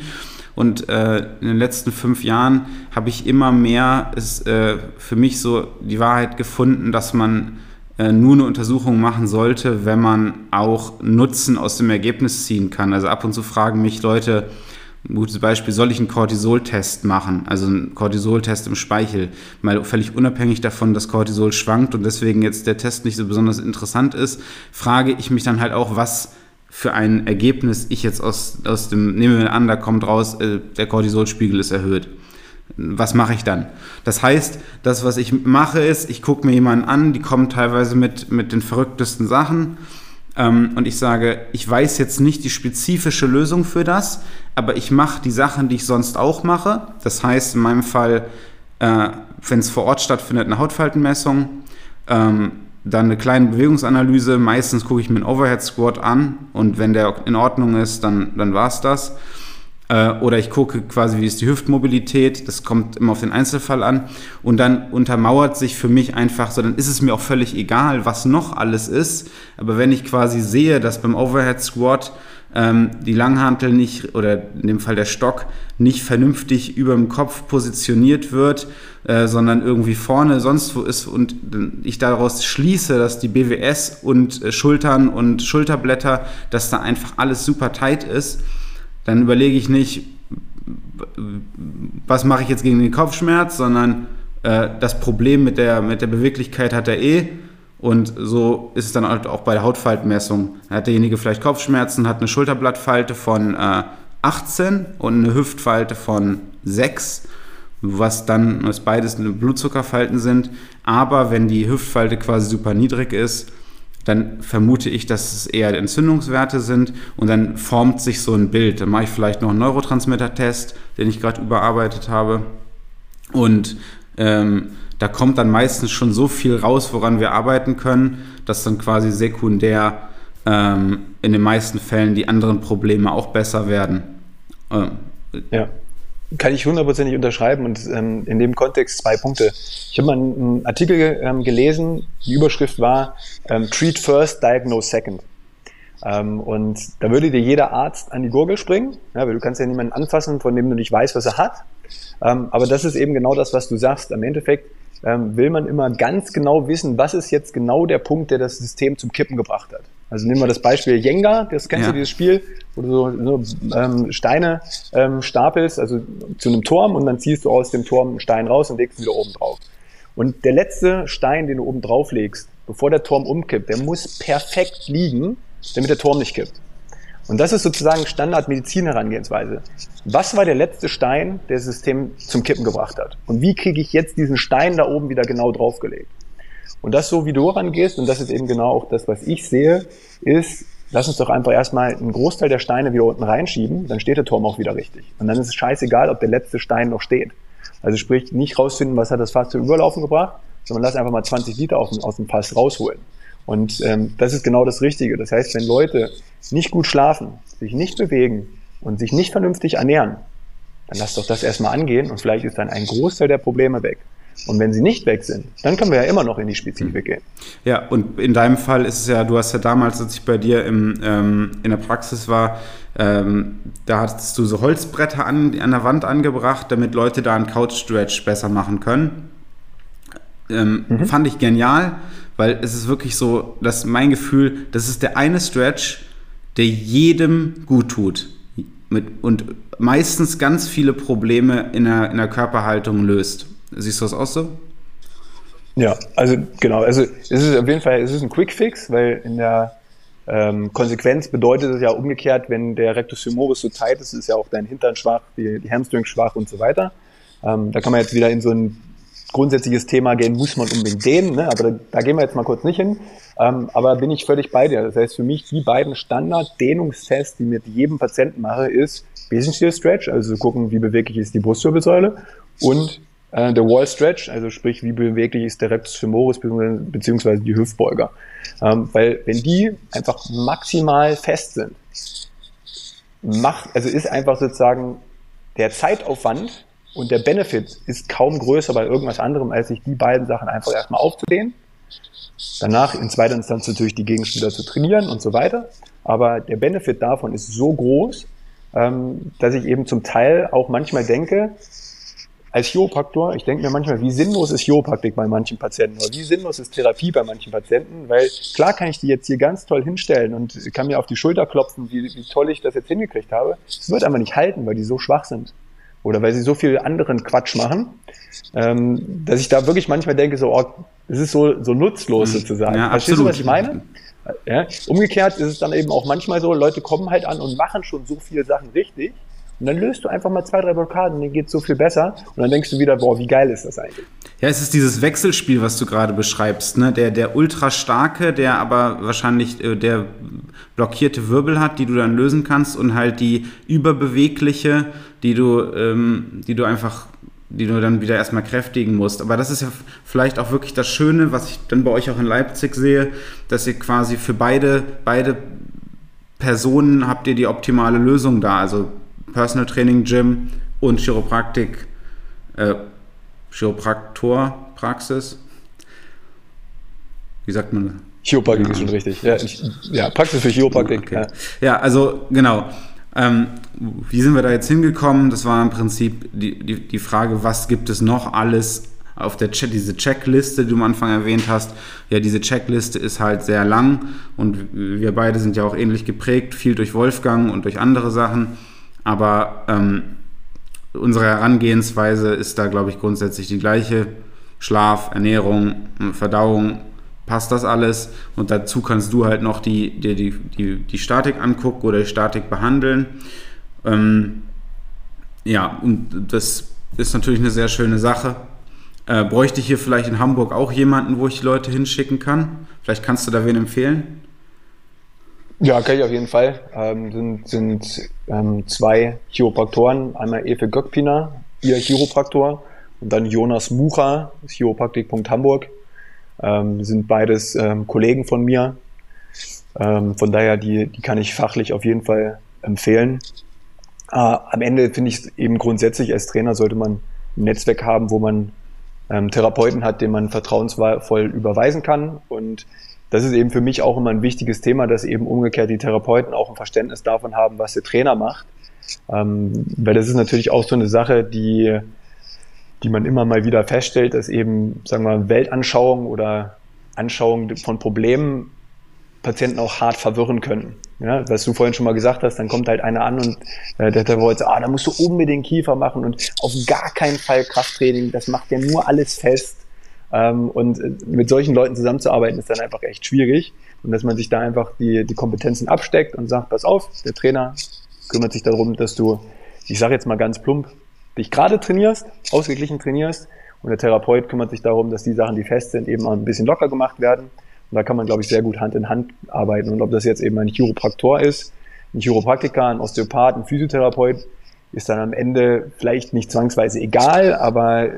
S1: Und äh, in den letzten fünf Jahren habe ich immer mehr ist, äh, für mich so die Wahrheit gefunden, dass man äh, nur eine Untersuchung machen sollte, wenn man auch Nutzen aus dem Ergebnis ziehen kann. Also ab und zu fragen mich Leute, ein gutes Beispiel, soll ich einen Cortisol-Test machen, also einen Cortisol-Test im Speichel, mal völlig unabhängig davon, dass Cortisol schwankt und deswegen jetzt der Test nicht so besonders interessant ist, frage ich mich dann halt auch, was für ein Ergebnis ich jetzt aus, aus dem, nehmen wir an, da kommt raus, äh, der Cortisolspiegel ist erhöht. Was mache ich dann? Das heißt, das, was ich mache, ist, ich gucke mir jemanden an, die kommen teilweise mit, mit den verrücktesten Sachen ähm, und ich sage, ich weiß jetzt nicht die spezifische Lösung für das, aber ich mache die Sachen, die ich sonst auch mache. Das heißt, in meinem Fall, äh, wenn es vor Ort stattfindet, eine Hautfaltenmessung, ähm, dann eine kleine Bewegungsanalyse. Meistens gucke ich mir einen Overhead Squat an und wenn der in Ordnung ist, dann, dann war es das. Äh, oder ich gucke quasi, wie ist die Hüftmobilität. Das kommt immer auf den Einzelfall an. Und dann untermauert sich für mich einfach so, dann ist es mir auch völlig egal, was noch alles ist. Aber wenn ich quasi sehe, dass beim Overhead Squat ähm, die Langhantel nicht oder in dem Fall der Stock nicht vernünftig über dem Kopf positioniert wird, äh, sondern irgendwie vorne sonst wo ist und ich daraus schließe, dass die BWS und äh, Schultern und Schulterblätter, dass da einfach alles super tight ist, dann überlege ich nicht, was mache ich jetzt gegen den Kopfschmerz, sondern äh, das Problem mit der, mit der Beweglichkeit hat er eh und so ist es dann halt auch bei der Hautfaltenmessung. Da hat derjenige vielleicht Kopfschmerzen, hat eine Schulterblattfalte von äh, 18 und eine Hüftfalte von 6, was dann, was beides Blutzuckerfalten sind. Aber wenn die Hüftfalte quasi super niedrig ist, dann vermute ich, dass es eher Entzündungswerte sind und dann formt sich so ein Bild. Dann mache ich vielleicht noch einen Neurotransmitter-Test, den ich gerade überarbeitet habe. Und ähm, da kommt dann meistens schon so viel raus, woran wir arbeiten können, dass dann quasi sekundär ähm, in den meisten Fällen die anderen Probleme auch besser werden.
S2: Ähm, ja. Kann ich hundertprozentig unterschreiben und ähm, in dem Kontext zwei Punkte. Ich habe mal einen, Artikel ähm, gelesen, die Überschrift war ähm, Treat first, diagnose second. Ähm, und da würde dir jeder Arzt an die Gurgel springen, ja, weil du kannst ja niemanden anfassen, von dem du nicht weißt, was er hat. Ähm, aber das ist eben genau das, was du sagst. Am Endeffekt ähm, will man immer ganz genau wissen, was ist jetzt genau der Punkt, der das System zum Kippen gebracht hat. Also nehmen wir das Beispiel Jenga, das kennst ja. du dieses Spiel, wo du so, so ähm, Steine ähm, stapelst, also zu einem Turm und dann ziehst du aus dem Turm einen Stein raus und legst ihn wieder oben drauf. Und der letzte Stein, den du oben drauf legst, bevor der Turm umkippt, der muss perfekt liegen, damit der Turm nicht kippt. Und das ist sozusagen Standard-Medizin-Herangehensweise. Was war der letzte Stein, der das System zum Kippen gebracht hat? Und wie kriege ich jetzt diesen Stein da oben wieder genau draufgelegt? Und das so, wie du rangehst, und das ist eben genau auch das, was ich sehe, ist, lass uns doch einfach erstmal einen Großteil der Steine wieder unten reinschieben, dann steht der Turm auch wieder richtig. Und dann ist es scheißegal, ob der letzte Stein noch steht. Also sprich, nicht rausfinden, was hat das Fass zum Überlaufen gebracht, sondern lass einfach mal 20 Liter aus dem, Fass rausholen. Und ähm, das ist genau das Richtige. Das heißt, wenn Leute nicht gut schlafen, sich nicht bewegen und sich nicht vernünftig ernähren, dann lass doch das erstmal angehen und vielleicht ist dann ein Großteil der Probleme weg. Und wenn sie nicht weg sind, dann können wir ja immer noch in die Spezifik gehen.
S1: Ja, und in deinem Fall ist es ja, du hast ja damals, als ich bei dir im, ähm, in der Praxis war, ähm, da hattest du so Holzbretter an, an der Wand angebracht, damit Leute da einen Couch-Stretch besser machen können. Ähm, mhm. Fand ich genial, weil es ist wirklich so, dass mein Gefühl, das ist der eine Stretch, der jedem gut tut mit, und meistens ganz viele Probleme in der, in der Körperhaltung löst. Siehst du das auch so?
S2: Ja, also genau, also es ist auf jeden Fall, es ist ein Quick Fix, weil in der ähm, Konsequenz bedeutet es ja umgekehrt, wenn der Rectus femoris so tight ist, ist ja auch dein Hintern schwach, die, die Hamstring schwach und so weiter. Ähm, da kann man jetzt wieder in so ein grundsätzliches Thema gehen, muss man unbedingt dehnen, ne? aber da, da, gehen wir jetzt mal kurz nicht hin. Ähm, aber bin ich völlig bei dir. Das heißt, für mich die beiden Standard-Dehnungstests, die ich mit jedem Patienten mache, ist Besenstiel Stretch, also gucken, wie beweglich ist die Brustwirbelsäule und äh, der Wall Stretch, also sprich, wie beweglich ist der Rectus femoris beziehungsweise die Hüftbeuger. Ähm, weil wenn die einfach maximal fest sind, macht, also ist einfach sozusagen der Zeitaufwand und der Benefit ist kaum größer bei irgendwas anderem, als sich die beiden Sachen einfach erstmal aufzudehnen. Danach in zweiter Instanz natürlich die Gegenspieler zu trainieren und so weiter. Aber der Benefit davon ist so groß, ähm, dass ich eben zum Teil auch manchmal denke, als Chiropraktor, ich denke mir manchmal, wie sinnlos ist Chiropraktik bei manchen Patienten oder wie sinnlos ist Therapie bei manchen Patienten, weil klar kann ich die jetzt hier ganz toll hinstellen und kann mir auf die Schulter klopfen, wie, wie toll ich das jetzt hingekriegt habe. Es wird aber nicht halten, weil die so schwach sind oder weil sie so viel anderen Quatsch machen, ähm, dass ich da wirklich manchmal denke, so, oh, es ist so, so nutzlos mhm. sozusagen. Ja, Verstehst du, was ich meine? Ja? Umgekehrt ist es dann eben auch manchmal so, Leute kommen halt an und machen schon so viele Sachen richtig. Und dann löst du einfach mal zwei, drei Blockaden, und dann geht so viel besser. Und dann denkst du wieder, boah, wie geil ist das eigentlich?
S1: Ja, es ist dieses Wechselspiel, was du gerade beschreibst, ne? Der, der ultra starke, der aber wahrscheinlich äh, der blockierte Wirbel hat, die du dann lösen kannst und halt die überbewegliche, die du, ähm, die du einfach die du dann wieder erstmal kräftigen musst. Aber das ist ja vielleicht auch wirklich das Schöne, was ich dann bei euch auch in Leipzig sehe, dass ihr quasi für beide, beide Personen habt ihr die optimale Lösung da. Also Personal Training Gym und Chiropraktik, äh, Chiropraktorpraxis. Wie sagt man?
S2: Chiropraktik genau. ist schon richtig. Ja, ja Praxis für Chiropraktik.
S1: Okay. Ja. ja. also genau. Ähm, wie sind wir da jetzt hingekommen? Das war im Prinzip die, die, die Frage, was gibt es noch alles auf der Chat, diese Checkliste, die du am Anfang erwähnt hast. Ja, diese Checkliste ist halt sehr lang und wir beide sind ja auch ähnlich geprägt, viel durch Wolfgang und durch andere Sachen. Aber ähm, unsere Herangehensweise ist da, glaube ich, grundsätzlich die gleiche. Schlaf, Ernährung, Verdauung, passt das alles und dazu kannst du halt noch die, die, die, die Statik angucken oder die Statik behandeln. Ähm, ja, und das ist natürlich eine sehr schöne Sache. Äh, bräuchte ich hier vielleicht in Hamburg auch jemanden, wo ich die Leute hinschicken kann? Vielleicht kannst du da wen empfehlen?
S2: Ja, kann ich auf jeden Fall. Ähm, sind sind ähm, zwei Chiropraktoren, einmal Efe Göckpina, ihr Chiropraktor, und dann Jonas Mucha, Chiropraktik.hamburg. Ähm, sind beides ähm, Kollegen von mir. Ähm, von daher, die, die kann ich fachlich auf jeden Fall empfehlen. Äh, am Ende finde ich eben grundsätzlich als Trainer sollte man ein Netzwerk haben, wo man ähm, Therapeuten hat, den man vertrauensvoll überweisen kann. Und das ist eben für mich auch immer ein wichtiges Thema, dass eben umgekehrt die Therapeuten auch ein Verständnis davon haben, was der Trainer macht. Ähm, weil das ist natürlich auch so eine Sache, die die man immer mal wieder feststellt, dass eben, sagen wir, Weltanschauungen oder Anschauungen von Problemen Patienten auch hart verwirren können. Ja, was du vorhin schon mal gesagt hast, dann kommt halt einer an und äh, der, der wollte, ah, da musst du unbedingt Kiefer machen und auf gar keinen Fall Krafttraining, das macht ja nur alles fest. Ähm, und äh, mit solchen Leuten zusammenzuarbeiten ist dann einfach echt schwierig. Und dass man sich da einfach die, die Kompetenzen absteckt und sagt, pass auf, der Trainer kümmert sich darum, dass du, ich sage jetzt mal ganz plump, dich gerade trainierst, ausgeglichen trainierst und der Therapeut kümmert sich darum, dass die Sachen, die fest sind, eben auch ein bisschen locker gemacht werden. Und da kann man, glaube ich, sehr gut Hand in Hand arbeiten. Und ob das jetzt eben ein Chiropraktor ist, ein Chiropraktiker, ein Osteopath, ein Physiotherapeut, ist dann am Ende vielleicht nicht zwangsweise egal, aber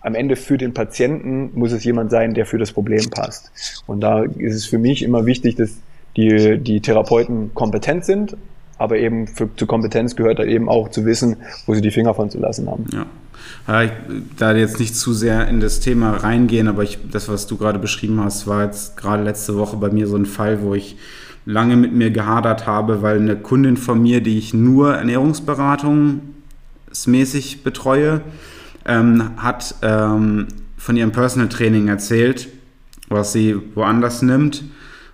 S2: am Ende für den Patienten muss es jemand sein, der für das Problem passt. Und da ist es für mich immer wichtig, dass die, die Therapeuten kompetent sind, aber eben für, zur Kompetenz gehört da eben auch zu wissen, wo sie die Finger von zu lassen haben.
S1: Ja. Ich, da jetzt nicht zu sehr in das Thema reingehen, aber ich, das, was du gerade beschrieben hast, war jetzt gerade letzte Woche bei mir so ein Fall, wo ich lange mit mir gehadert habe, weil eine Kundin von mir, die ich nur ernährungsberatungsmäßig betreue, ähm, hat ähm, von ihrem Personal Training erzählt, was sie woanders nimmt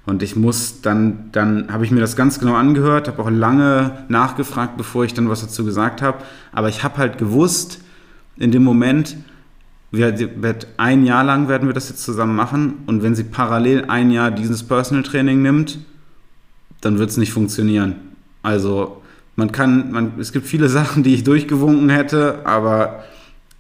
S1: und ich muss dann, dann habe ich mir das ganz genau angehört, habe auch lange nachgefragt, bevor ich dann was dazu gesagt habe. Aber ich habe halt gewusst, in dem Moment, wir, ein Jahr lang werden wir das jetzt zusammen machen. Und wenn sie parallel ein Jahr dieses Personal Training nimmt, dann wird es nicht funktionieren. Also man kann, man, es gibt viele Sachen, die ich durchgewunken hätte, aber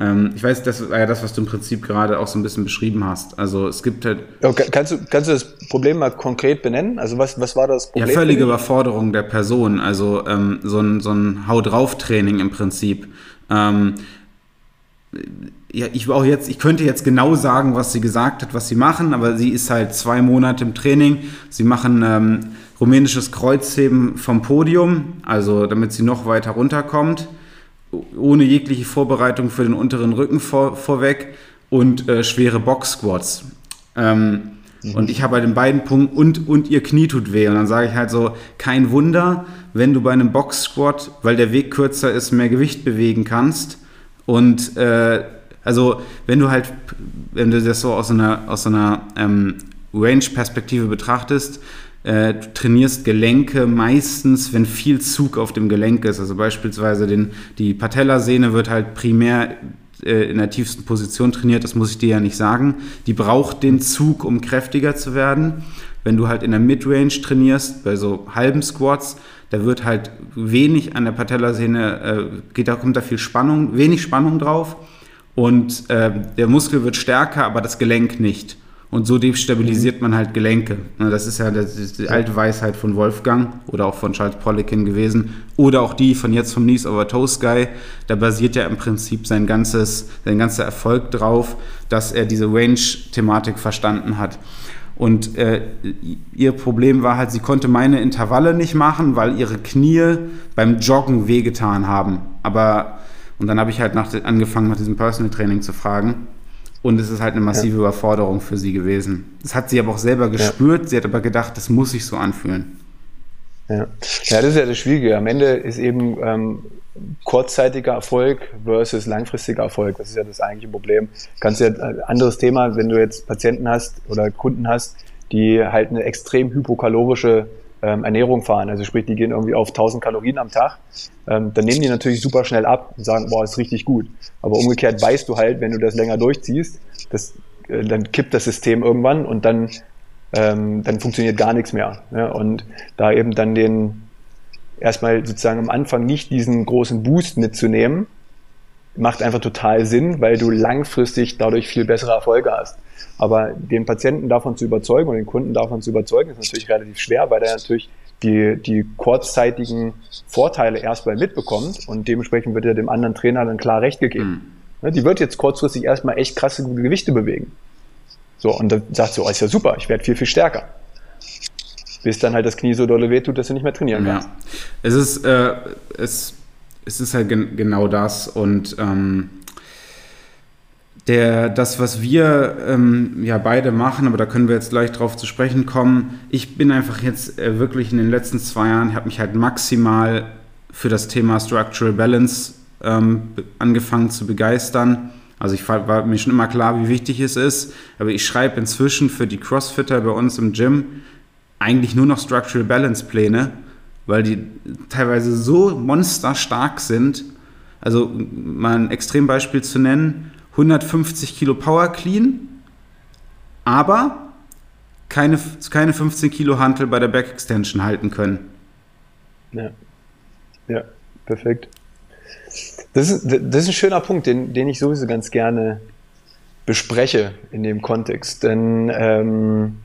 S1: ich weiß, das war ja das, was du im Prinzip gerade auch so ein bisschen beschrieben hast. Also es gibt halt.
S2: Okay, kannst, du, kannst du das Problem mal konkret benennen? Also was, was war das Problem?
S1: Ja, völlige Überforderung der Person. Also ähm, so ein, so ein Hau drauf Training im Prinzip. Ähm, ja, ich auch jetzt, ich könnte jetzt genau sagen, was sie gesagt hat, was sie machen, aber sie ist halt zwei Monate im Training. Sie machen ähm, rumänisches Kreuzheben vom Podium, also damit sie noch weiter runterkommt ohne jegliche Vorbereitung für den unteren Rücken vor, vorweg und äh, schwere Box-Squats. Ähm, mhm. Und ich habe halt in beiden Punkten und, und ihr Knie tut weh. Und dann sage ich halt so, kein Wunder, wenn du bei einem Box-Squat, weil der Weg kürzer ist, mehr Gewicht bewegen kannst. Und äh, also wenn du halt, wenn du das so aus einer, aus einer ähm, Range-Perspektive betrachtest, äh, du trainierst Gelenke meistens, wenn viel Zug auf dem Gelenk ist. Also beispielsweise den, die Patellasehne wird halt primär äh, in der tiefsten Position trainiert, das muss ich dir ja nicht sagen. Die braucht den Zug, um kräftiger zu werden. Wenn du halt in der Midrange trainierst, bei so halben Squats, da wird halt wenig an der Patellasehne, äh, da kommt da viel Spannung, wenig Spannung drauf und äh, der Muskel wird stärker, aber das Gelenk nicht. Und so destabilisiert man halt Gelenke. Das ist ja die alte Weisheit von Wolfgang oder auch von Charles Poliquin gewesen. Oder auch die von jetzt vom Knees Over Toes Guy. Da basiert ja im Prinzip sein, ganzes, sein ganzer Erfolg drauf, dass er diese Range-Thematik verstanden hat. Und äh, ihr Problem war halt, sie konnte meine Intervalle nicht machen, weil ihre Knie beim Joggen wehgetan haben. Aber, und dann habe ich halt nach, angefangen, nach diesem Personal Training zu fragen. Und es ist halt eine massive ja. Überforderung für sie gewesen. Das hat sie aber auch selber gespürt. Ja. Sie hat aber gedacht, das muss sich so anfühlen.
S2: Ja. ja, das ist ja das Schwierige. Am Ende ist eben ähm, kurzzeitiger Erfolg versus langfristiger Erfolg. Das ist ja das eigentliche Problem. Kannst ja ein äh, anderes Thema, wenn du jetzt Patienten hast oder Kunden hast, die halt eine extrem hypokalorische ähm, Ernährung fahren, also sprich, die gehen irgendwie auf 1000 Kalorien am Tag, ähm, dann nehmen die natürlich super schnell ab und sagen, boah, ist richtig gut. Aber umgekehrt weißt du halt, wenn du das länger durchziehst, das, äh, dann kippt das System irgendwann und dann, ähm, dann funktioniert gar nichts mehr. Ja? Und da eben dann den erstmal sozusagen am Anfang nicht diesen großen Boost mitzunehmen, macht einfach total Sinn, weil du langfristig dadurch viel bessere Erfolge hast. Aber den Patienten davon zu überzeugen und den Kunden davon zu überzeugen, ist natürlich relativ schwer, weil er natürlich die, die kurzzeitigen Vorteile erstmal mitbekommt und dementsprechend wird er dem anderen Trainer dann klar recht gegeben. Mhm. Die wird jetzt kurzfristig erstmal echt krasse Gewichte bewegen. So, und dann sagt sie, oh, ist ja super, ich werde viel, viel stärker. Bis dann halt das Knie so dolle wehtut, dass du nicht mehr trainieren kannst. Ja.
S1: Es ist, äh, es, es ist halt gen genau das und ähm, der, das, was wir ähm, ja beide machen, aber da können wir jetzt gleich drauf zu sprechen kommen. Ich bin einfach jetzt äh, wirklich in den letzten zwei Jahren, habe mich halt maximal für das Thema Structural Balance ähm, angefangen zu begeistern. Also ich war, mir schon immer klar, wie wichtig es ist, aber ich schreibe inzwischen für die Crossfitter bei uns im Gym eigentlich nur noch Structural Balance Pläne, weil die teilweise so monsterstark sind. Also mal ein Extrembeispiel zu nennen, 150 Kilo Power Clean, aber keine, keine 15 Kilo Hantel bei der Back Extension halten können.
S2: Ja, ja perfekt. Das ist, das ist ein schöner Punkt, den, den ich sowieso ganz gerne bespreche in dem Kontext. Denn ähm,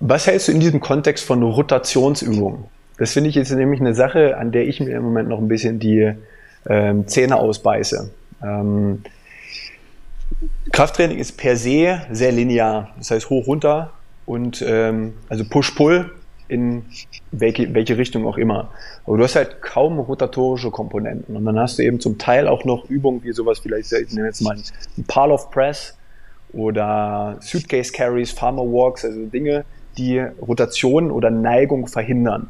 S2: was hältst du in diesem Kontext von Rotationsübungen? Das finde ich jetzt nämlich eine Sache, an der ich mir im Moment noch ein bisschen die ähm, Zähne ausbeiße. Ähm, Krafttraining ist per se sehr linear, das heißt hoch runter und ähm, also Push-Pull in welche, welche Richtung auch immer. Aber du hast halt kaum rotatorische Komponenten und dann hast du eben zum Teil auch noch Übungen wie sowas vielleicht, ich nenne jetzt mal ein Parloff Press oder Suitcase Carries, Farmer Walks, also Dinge, die Rotation oder Neigung verhindern.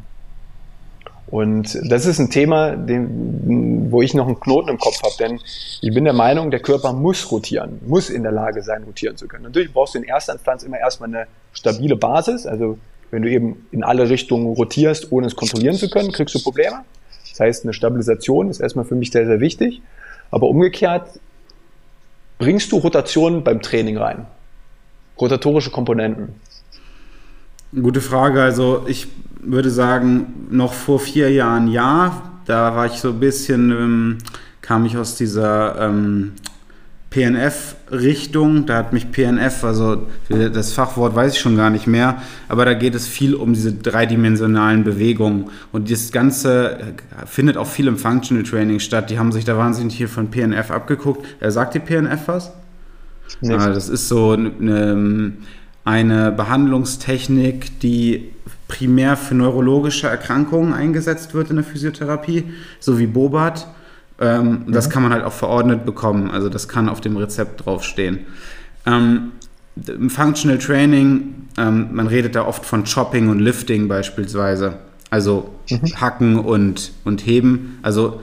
S2: Und das ist ein Thema, den, wo ich noch einen Knoten im Kopf habe, denn ich bin der Meinung, der Körper muss rotieren, muss in der Lage sein, rotieren zu können. Natürlich brauchst du in erster Instanz immer erstmal eine stabile Basis. Also wenn du eben in alle Richtungen rotierst, ohne es kontrollieren zu können, kriegst du Probleme. Das heißt, eine Stabilisation ist erstmal für mich sehr, sehr wichtig. Aber umgekehrt bringst du Rotation beim Training rein. Rotatorische Komponenten.
S1: Gute Frage. Also ich würde sagen, noch vor vier Jahren ja. Da war ich so ein bisschen, ähm, kam ich aus dieser ähm, PNF-Richtung. Da hat mich PNF, also das Fachwort weiß ich schon gar nicht mehr, aber da geht es viel um diese dreidimensionalen Bewegungen. Und das Ganze findet auch viel im Functional Training statt. Die haben sich da wahnsinnig hier von PNF abgeguckt. Er sagt die PNF was? Nicht. Ah, das ist so eine eine Behandlungstechnik, die primär für neurologische Erkrankungen eingesetzt wird in der Physiotherapie, so wie Bobat. Ähm, mhm. Das kann man halt auch verordnet bekommen, also das kann auf dem Rezept draufstehen. Ähm, Im Functional Training, ähm, man redet da oft von Chopping und Lifting beispielsweise, also mhm. Hacken und, und Heben, also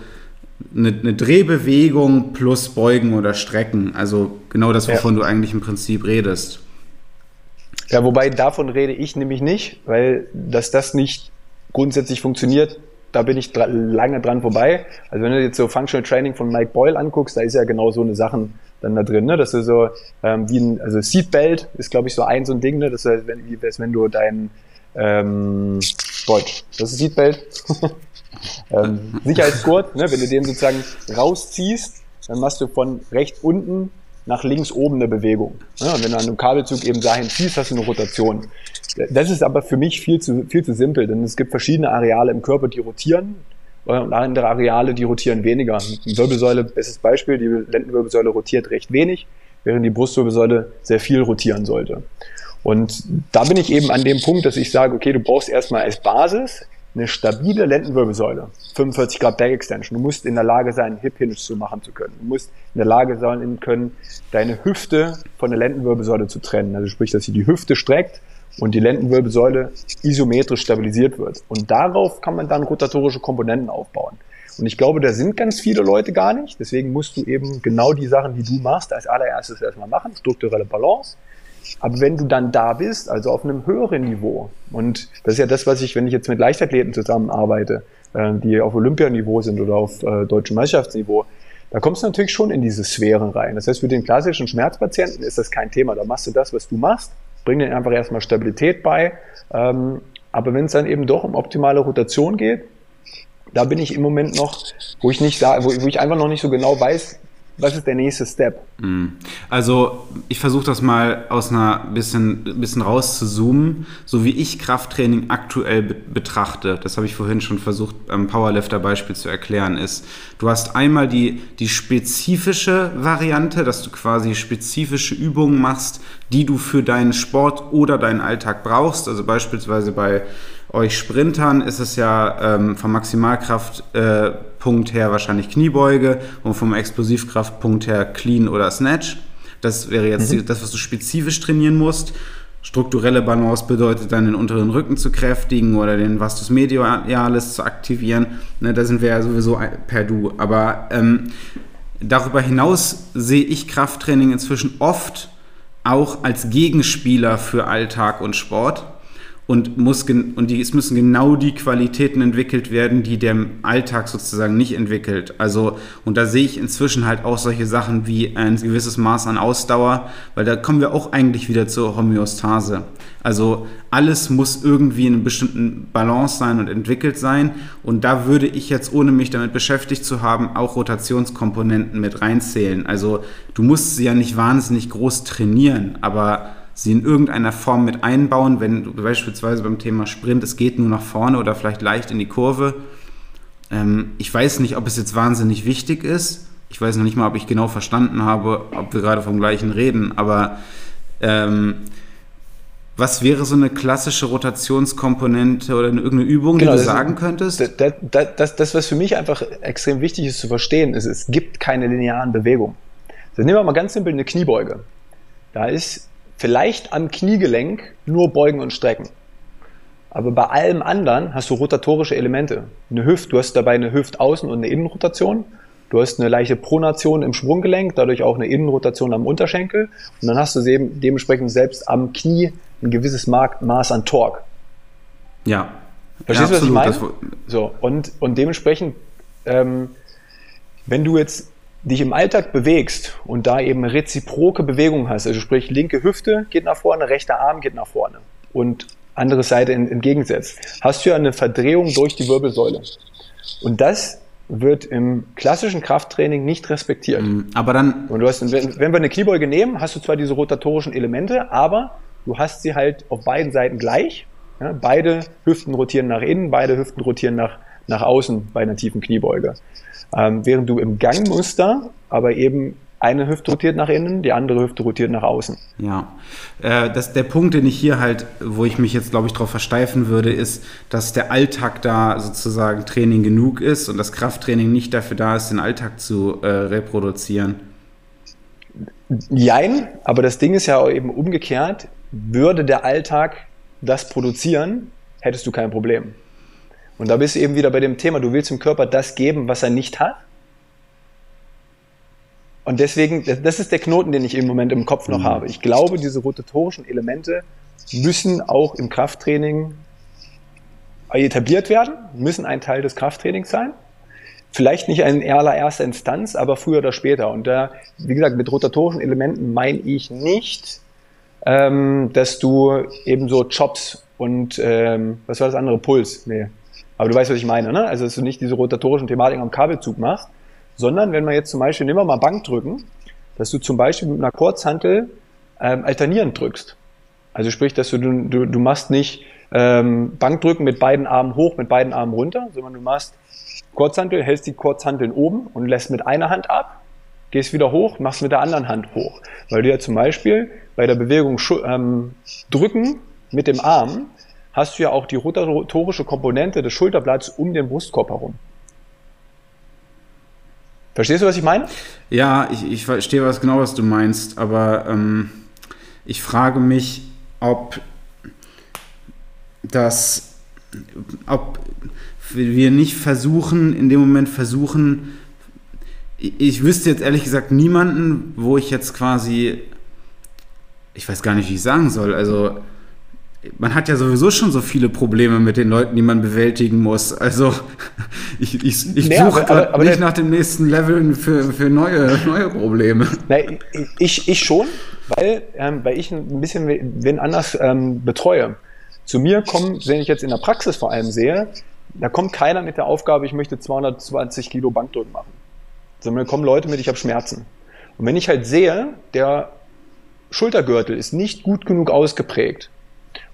S1: eine, eine, Drehbewegung plus Beugen oder Strecken, also genau das, wovon ja. du eigentlich im Prinzip redest.
S2: Ja, wobei davon rede ich nämlich nicht, weil dass das nicht grundsätzlich funktioniert, da bin ich dra lange dran vorbei. Also wenn du jetzt so Functional Training von Mike Boyle anguckst, da ist ja genau so eine Sachen dann da drin, ne? Das ist so ähm, wie ein, also Seatbelt ist glaube ich so ein so ein Ding, ne? Das ist, wenn, wie wenn du dein ähm, Deutsch, das ist Seatbelt. ähm, Sicherheitsgurt, ne? wenn du den sozusagen rausziehst, dann machst du von rechts unten nach links oben eine Bewegung. Ja, wenn du an einem Kabelzug eben dahin ziehst, hast du eine Rotation. Das ist aber für mich viel zu, viel zu simpel, denn es gibt verschiedene Areale im Körper, die rotieren äh, und andere Areale, die rotieren weniger. Die Wirbelsäule, bestes Beispiel, die Lendenwirbelsäule rotiert recht wenig, während die Brustwirbelsäule sehr viel rotieren sollte. Und da bin ich eben an dem Punkt, dass ich sage, okay, du brauchst erstmal als Basis eine stabile Lendenwirbelsäule, 45 Grad Back Extension. Du musst in der Lage sein, Hip Hinge zu machen zu können. Du musst in der Lage sein können, deine Hüfte von der Lendenwirbelsäule zu trennen. Also sprich, dass sie die Hüfte streckt und die Lendenwirbelsäule isometrisch stabilisiert wird. Und darauf kann man dann rotatorische Komponenten aufbauen. Und ich glaube, da sind ganz viele Leute gar nicht. Deswegen musst du eben genau die Sachen, die du machst, als allererstes erstmal machen. Strukturelle Balance. Aber wenn du dann da bist, also auf einem höheren Niveau, und das ist ja das, was ich, wenn ich jetzt mit Leichtathleten zusammenarbeite, äh, die auf Olympianiveau sind oder auf äh, deutschem Meisterschaftsniveau, da kommst du natürlich schon in diese Sphären rein. Das heißt, für den klassischen Schmerzpatienten ist das kein Thema. Da machst du das, was du machst, bring denen einfach erstmal Stabilität bei. Ähm, aber wenn es dann eben doch um optimale Rotation geht, da bin ich im Moment noch, wo ich nicht wo, wo ich einfach noch nicht so genau weiß, was ist der nächste Step?
S1: Mm. Also ich versuche das mal aus einer bisschen, bisschen raus zu zoomen, so wie ich Krafttraining aktuell be betrachte. Das habe ich vorhin schon versucht am Powerlifter-Beispiel zu erklären. Ist, du hast einmal die, die spezifische Variante, dass du quasi spezifische Übungen machst, die du für deinen Sport oder deinen Alltag brauchst. Also beispielsweise bei euch Sprintern ist es ja ähm, vom Maximalkraftpunkt äh, her wahrscheinlich Kniebeuge und vom Explosivkraftpunkt her Clean oder Snatch. Das wäre jetzt mhm. das, was du spezifisch trainieren musst. Strukturelle Balance bedeutet dann den unteren Rücken zu kräftigen oder den Vastus medialis zu aktivieren. Ne, da sind wir ja sowieso per Du. Aber ähm, darüber hinaus sehe ich Krafttraining inzwischen oft auch als Gegenspieler für Alltag und Sport und, muss und die, es müssen genau die Qualitäten entwickelt werden, die der Alltag sozusagen nicht entwickelt. Also, und da sehe ich inzwischen halt auch solche Sachen wie ein gewisses Maß an Ausdauer, weil da kommen wir auch eigentlich wieder zur Homöostase. Also alles muss irgendwie in einer bestimmten Balance sein und entwickelt sein. Und da würde ich jetzt, ohne mich damit beschäftigt zu haben, auch Rotationskomponenten mit reinzählen. Also du musst sie ja nicht wahnsinnig groß trainieren, aber sie in irgendeiner Form mit einbauen, wenn du beispielsweise beim Thema Sprint, es geht nur nach vorne oder vielleicht leicht in die Kurve. Ähm, ich weiß nicht, ob es jetzt wahnsinnig wichtig ist. Ich weiß noch nicht mal, ob ich genau verstanden habe, ob wir gerade vom gleichen reden, aber ähm, was wäre so eine klassische Rotationskomponente oder eine, irgendeine Übung, genau, die du sagen könntest?
S2: Das, das, das, das, was für mich einfach extrem wichtig ist zu verstehen, ist, es gibt keine linearen Bewegungen. Also nehmen wir mal ganz simpel eine Kniebeuge. Da ist vielleicht am Kniegelenk nur beugen und strecken. Aber bei allem anderen hast du rotatorische Elemente. Eine Hüft, du hast dabei eine Hüftaußen- und eine Innenrotation. Du hast eine leichte Pronation im Sprunggelenk, dadurch auch eine Innenrotation am Unterschenkel. Und dann hast du eben dementsprechend selbst am Knie ein gewisses Maß an Torque.
S1: Ja.
S2: Verstehst ja, du, was ich meine? So, und, und dementsprechend, ähm, wenn du jetzt dich im Alltag bewegst und da eben reziproke Bewegung hast, also sprich linke Hüfte geht nach vorne, rechter Arm geht nach vorne und andere Seite entgegensetzt, hast du ja eine Verdrehung durch die Wirbelsäule. Und das wird im klassischen Krafttraining nicht respektiert. Mhm,
S1: aber dann.
S2: Und du hast, wenn, wenn wir eine Kniebeuge nehmen, hast du zwar diese rotatorischen Elemente, aber du hast sie halt auf beiden Seiten gleich. Ja, beide Hüften rotieren nach innen, beide Hüften rotieren nach, nach außen bei einer tiefen Kniebeuge. Ähm, während du im Gangmuster aber eben eine Hüfte rotiert nach innen, die andere Hüfte rotiert nach außen.
S1: Ja, äh, das, der Punkt, den ich hier halt, wo ich mich jetzt, glaube ich, darauf versteifen würde, ist, dass der Alltag da sozusagen Training genug ist und das Krafttraining nicht dafür da ist, den Alltag zu äh, reproduzieren.
S2: Jein, aber das Ding ist ja auch eben umgekehrt, würde der Alltag das produzieren, hättest du kein Problem. Und da bist du eben wieder bei dem Thema, du willst dem Körper das geben, was er nicht hat. Und deswegen, das ist der Knoten, den ich im Moment im Kopf noch mhm. habe. Ich glaube, diese rotatorischen Elemente müssen auch im Krafttraining etabliert werden, müssen ein Teil des Krafttrainings sein. Vielleicht nicht in allererster Instanz, aber früher oder später. Und da, wie gesagt, mit rotatorischen Elementen meine ich nicht, ähm, dass du eben so Chops und ähm, was war das andere? Puls? Nee, aber du weißt, was ich meine, ne? Also, dass du nicht diese rotatorischen Thematiken am Kabelzug machst, sondern wenn man jetzt zum Beispiel, nehmen wir mal Bankdrücken, dass du zum Beispiel mit einer Kurzhantel ähm, alternierend drückst. Also sprich, dass du, du, du machst nicht ähm, Bankdrücken mit beiden Armen hoch, mit beiden Armen runter, sondern du machst Kurzhantel, hältst die Kurzhanteln oben und lässt mit einer Hand ab, gehst wieder hoch, machst mit der anderen Hand hoch. Weil du ja zum Beispiel bei der Bewegung ähm, drücken mit dem Arm hast du ja auch die rotatorische Komponente des Schulterblatts um den Brustkorb herum. Verstehst du, was ich meine?
S1: Ja, ich, ich verstehe was genau, was du meinst, aber ähm, ich frage mich, ob das, ob wir nicht versuchen, in dem Moment versuchen, ich wüsste jetzt ehrlich gesagt niemanden, wo ich jetzt quasi, ich weiß gar nicht, wie ich sagen soll, also man hat ja sowieso schon so viele Probleme mit den Leuten, die man bewältigen muss. Also ich, ich, ich nee, suche aber, aber, nicht nach dem nächsten Level für, für neue, neue Probleme.
S2: Na, ich, ich schon, weil, ähm, weil ich ein bisschen wen anders ähm, betreue. Zu mir kommen, wenn ich jetzt in der Praxis vor allem sehe, da kommt keiner mit der Aufgabe, ich möchte 220 Kilo Bankdrücken machen. Sondern da kommen Leute mit, ich habe Schmerzen. Und wenn ich halt sehe, der Schultergürtel ist nicht gut genug ausgeprägt,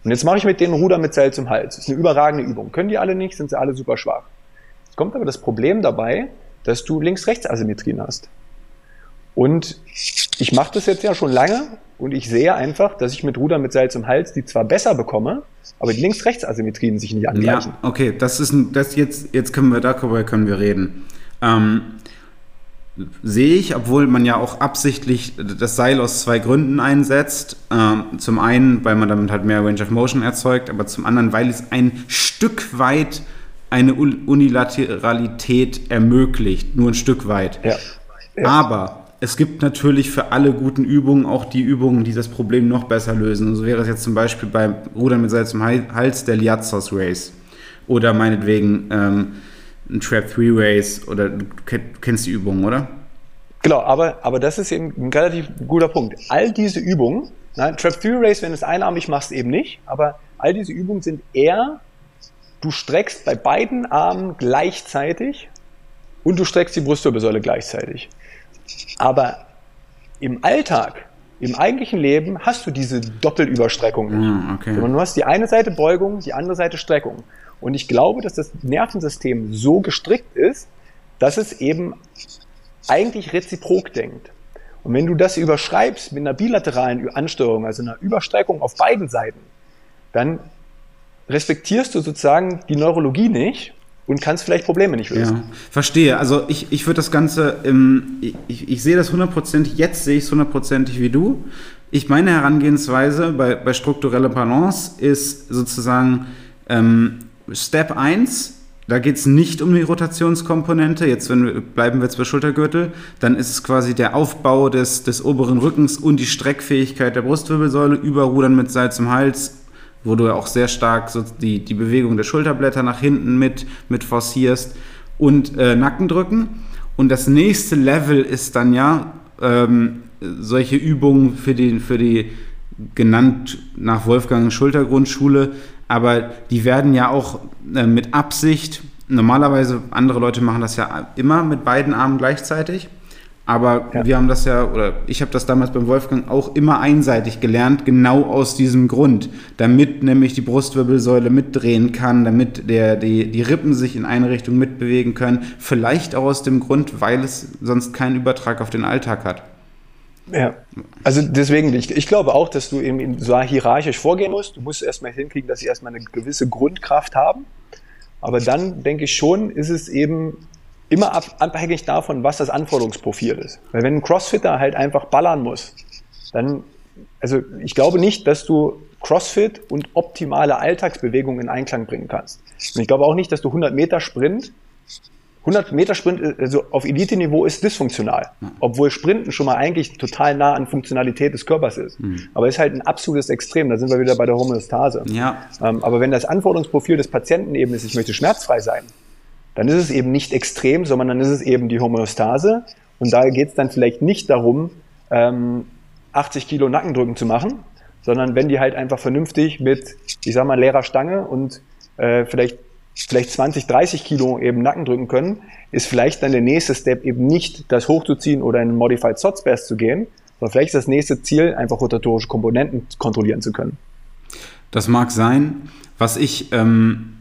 S2: und jetzt mache ich mit denen Ruder mit Seil zum Hals. Das ist eine überragende Übung. Können die alle nicht, sind sie alle super schwach. Es kommt aber das Problem dabei, dass du Links-Rechts-Asymmetrien hast. Und ich mache das jetzt ja schon lange und ich sehe einfach, dass ich mit Ruder mit Seil zum Hals die zwar besser bekomme, aber die Links-Rechts-Asymmetrien sich nicht angleichen.
S1: Ja, okay, das ist ein, das jetzt, jetzt können wir, darüber können wir reden. Ähm, sehe ich, obwohl man ja auch absichtlich das Seil aus zwei Gründen einsetzt. Ähm, zum einen, weil man damit halt mehr Range of Motion erzeugt, aber zum anderen, weil es ein Stück weit eine Unilateralität ermöglicht, nur ein Stück weit. Ja. Ja. Aber es gibt natürlich für alle guten Übungen auch die Übungen, die das Problem noch besser lösen. Und so wäre es jetzt zum Beispiel beim Rudern mit Seil zum Hals der Liatzos Race. Oder meinetwegen ähm, ein Trap 3 Race oder du kennst die Übungen, oder?
S2: Genau, aber, aber das ist eben ein relativ guter Punkt. All diese Übungen, nein, Trap 3 Race, wenn du es einarmig machst, eben nicht, aber all diese Übungen sind eher, du streckst bei beiden Armen gleichzeitig und du streckst die Brustwirbelsäule gleichzeitig. Aber im Alltag, im eigentlichen Leben hast du diese Doppelüberstreckung nicht. Mm, okay. Du hast die eine Seite Beugung, die andere Seite Streckung. Und ich glaube, dass das Nervensystem so gestrickt ist, dass es eben eigentlich reziprok denkt. Und wenn du das überschreibst mit einer bilateralen Ansteuerung, also einer Überstreckung auf beiden Seiten, dann respektierst du sozusagen die Neurologie nicht und kannst vielleicht Probleme nicht lösen. Ja,
S1: verstehe. Also ich, ich würde das Ganze, im, ich, ich sehe das hundertprozentig, jetzt sehe ich es hundertprozentig wie du. Ich meine Herangehensweise bei, bei struktureller Balance ist sozusagen ähm, Step 1, da geht es nicht um die Rotationskomponente. Jetzt wenn wir, bleiben wir jetzt bei Schultergürtel. Dann ist es quasi der Aufbau des, des oberen Rückens und die Streckfähigkeit der Brustwirbelsäule, Überrudern mit Seil zum Hals, wo du ja auch sehr stark so die, die Bewegung der Schulterblätter nach hinten mit, mit forcierst und äh, Nackendrücken. Und das nächste Level ist dann ja ähm, solche Übungen für die, für die genannt nach Wolfgang Schultergrundschule, aber die werden ja auch äh, mit Absicht, normalerweise, andere Leute machen das ja immer mit beiden Armen gleichzeitig, aber ja. wir haben das ja, oder ich habe das damals beim Wolfgang auch immer einseitig gelernt, genau aus diesem Grund, damit nämlich die Brustwirbelsäule mitdrehen kann, damit der, die, die Rippen sich in eine Richtung mitbewegen können, vielleicht auch aus dem Grund, weil es sonst keinen Übertrag auf den Alltag hat.
S2: Ja, also deswegen, ich, ich glaube auch, dass du eben so hierarchisch vorgehen musst. Du musst erstmal hinkriegen, dass sie erstmal eine gewisse Grundkraft haben. Aber dann denke ich schon, ist es eben immer abhängig davon, was das Anforderungsprofil ist. Weil wenn ein Crossfitter halt einfach ballern muss, dann, also ich glaube nicht, dass du Crossfit und optimale Alltagsbewegung in Einklang bringen kannst. Und ich glaube auch nicht, dass du 100 Meter Sprint 100 Meter Sprint äh, also auf Elite-Niveau ist dysfunktional, obwohl Sprinten schon mal eigentlich total nah an Funktionalität des Körpers ist. Mhm. Aber ist halt ein absolutes Extrem. Da sind wir wieder bei der Homöostase. Ja. Ähm, aber wenn das Anforderungsprofil des Patienten eben ist, ich möchte schmerzfrei sein, dann ist es eben nicht extrem, sondern dann ist es eben die Homöostase. Und da geht es dann vielleicht nicht darum, ähm, 80 Kilo Nackendrücken zu machen, sondern wenn die halt einfach vernünftig mit, ich sag mal, leerer Stange und äh, vielleicht vielleicht 20, 30 Kilo eben Nacken drücken können, ist vielleicht dann der nächste Step eben nicht das hochzuziehen oder in einen Modified Bass zu gehen, sondern vielleicht ist das nächste Ziel, einfach rotatorische Komponenten kontrollieren zu können.
S1: Das mag sein. Was ich, ähm,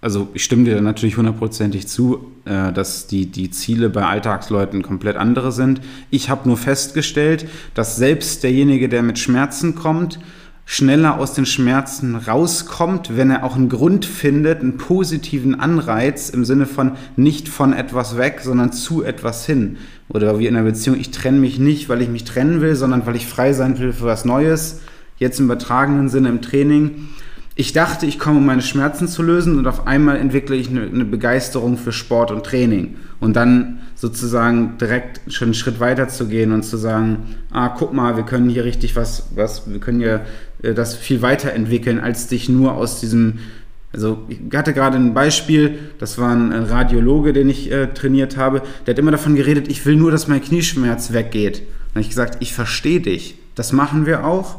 S1: also ich stimme dir natürlich hundertprozentig zu, äh, dass die, die Ziele bei Alltagsleuten komplett andere sind. Ich habe nur festgestellt, dass selbst derjenige, der mit Schmerzen kommt, schneller aus den Schmerzen rauskommt, wenn er auch einen Grund findet, einen positiven Anreiz im Sinne von nicht von etwas weg, sondern zu etwas hin. Oder wie in einer Beziehung, ich trenne mich nicht, weil ich mich trennen will, sondern weil ich frei sein will für was Neues. Jetzt im übertragenen Sinne im Training. Ich dachte, ich komme, um meine Schmerzen zu lösen und auf einmal entwickle ich eine, eine Begeisterung für Sport und Training. Und dann sozusagen direkt schon einen Schritt weiter zu gehen und zu sagen, ah, guck mal, wir können hier richtig was, was, wir können hier äh, das viel weiterentwickeln, als dich nur aus diesem, also ich hatte gerade ein Beispiel, das war ein Radiologe, den ich äh, trainiert habe, der hat immer davon geredet, ich will nur, dass mein Knieschmerz weggeht. Und dann habe ich gesagt, ich verstehe dich, das machen wir auch,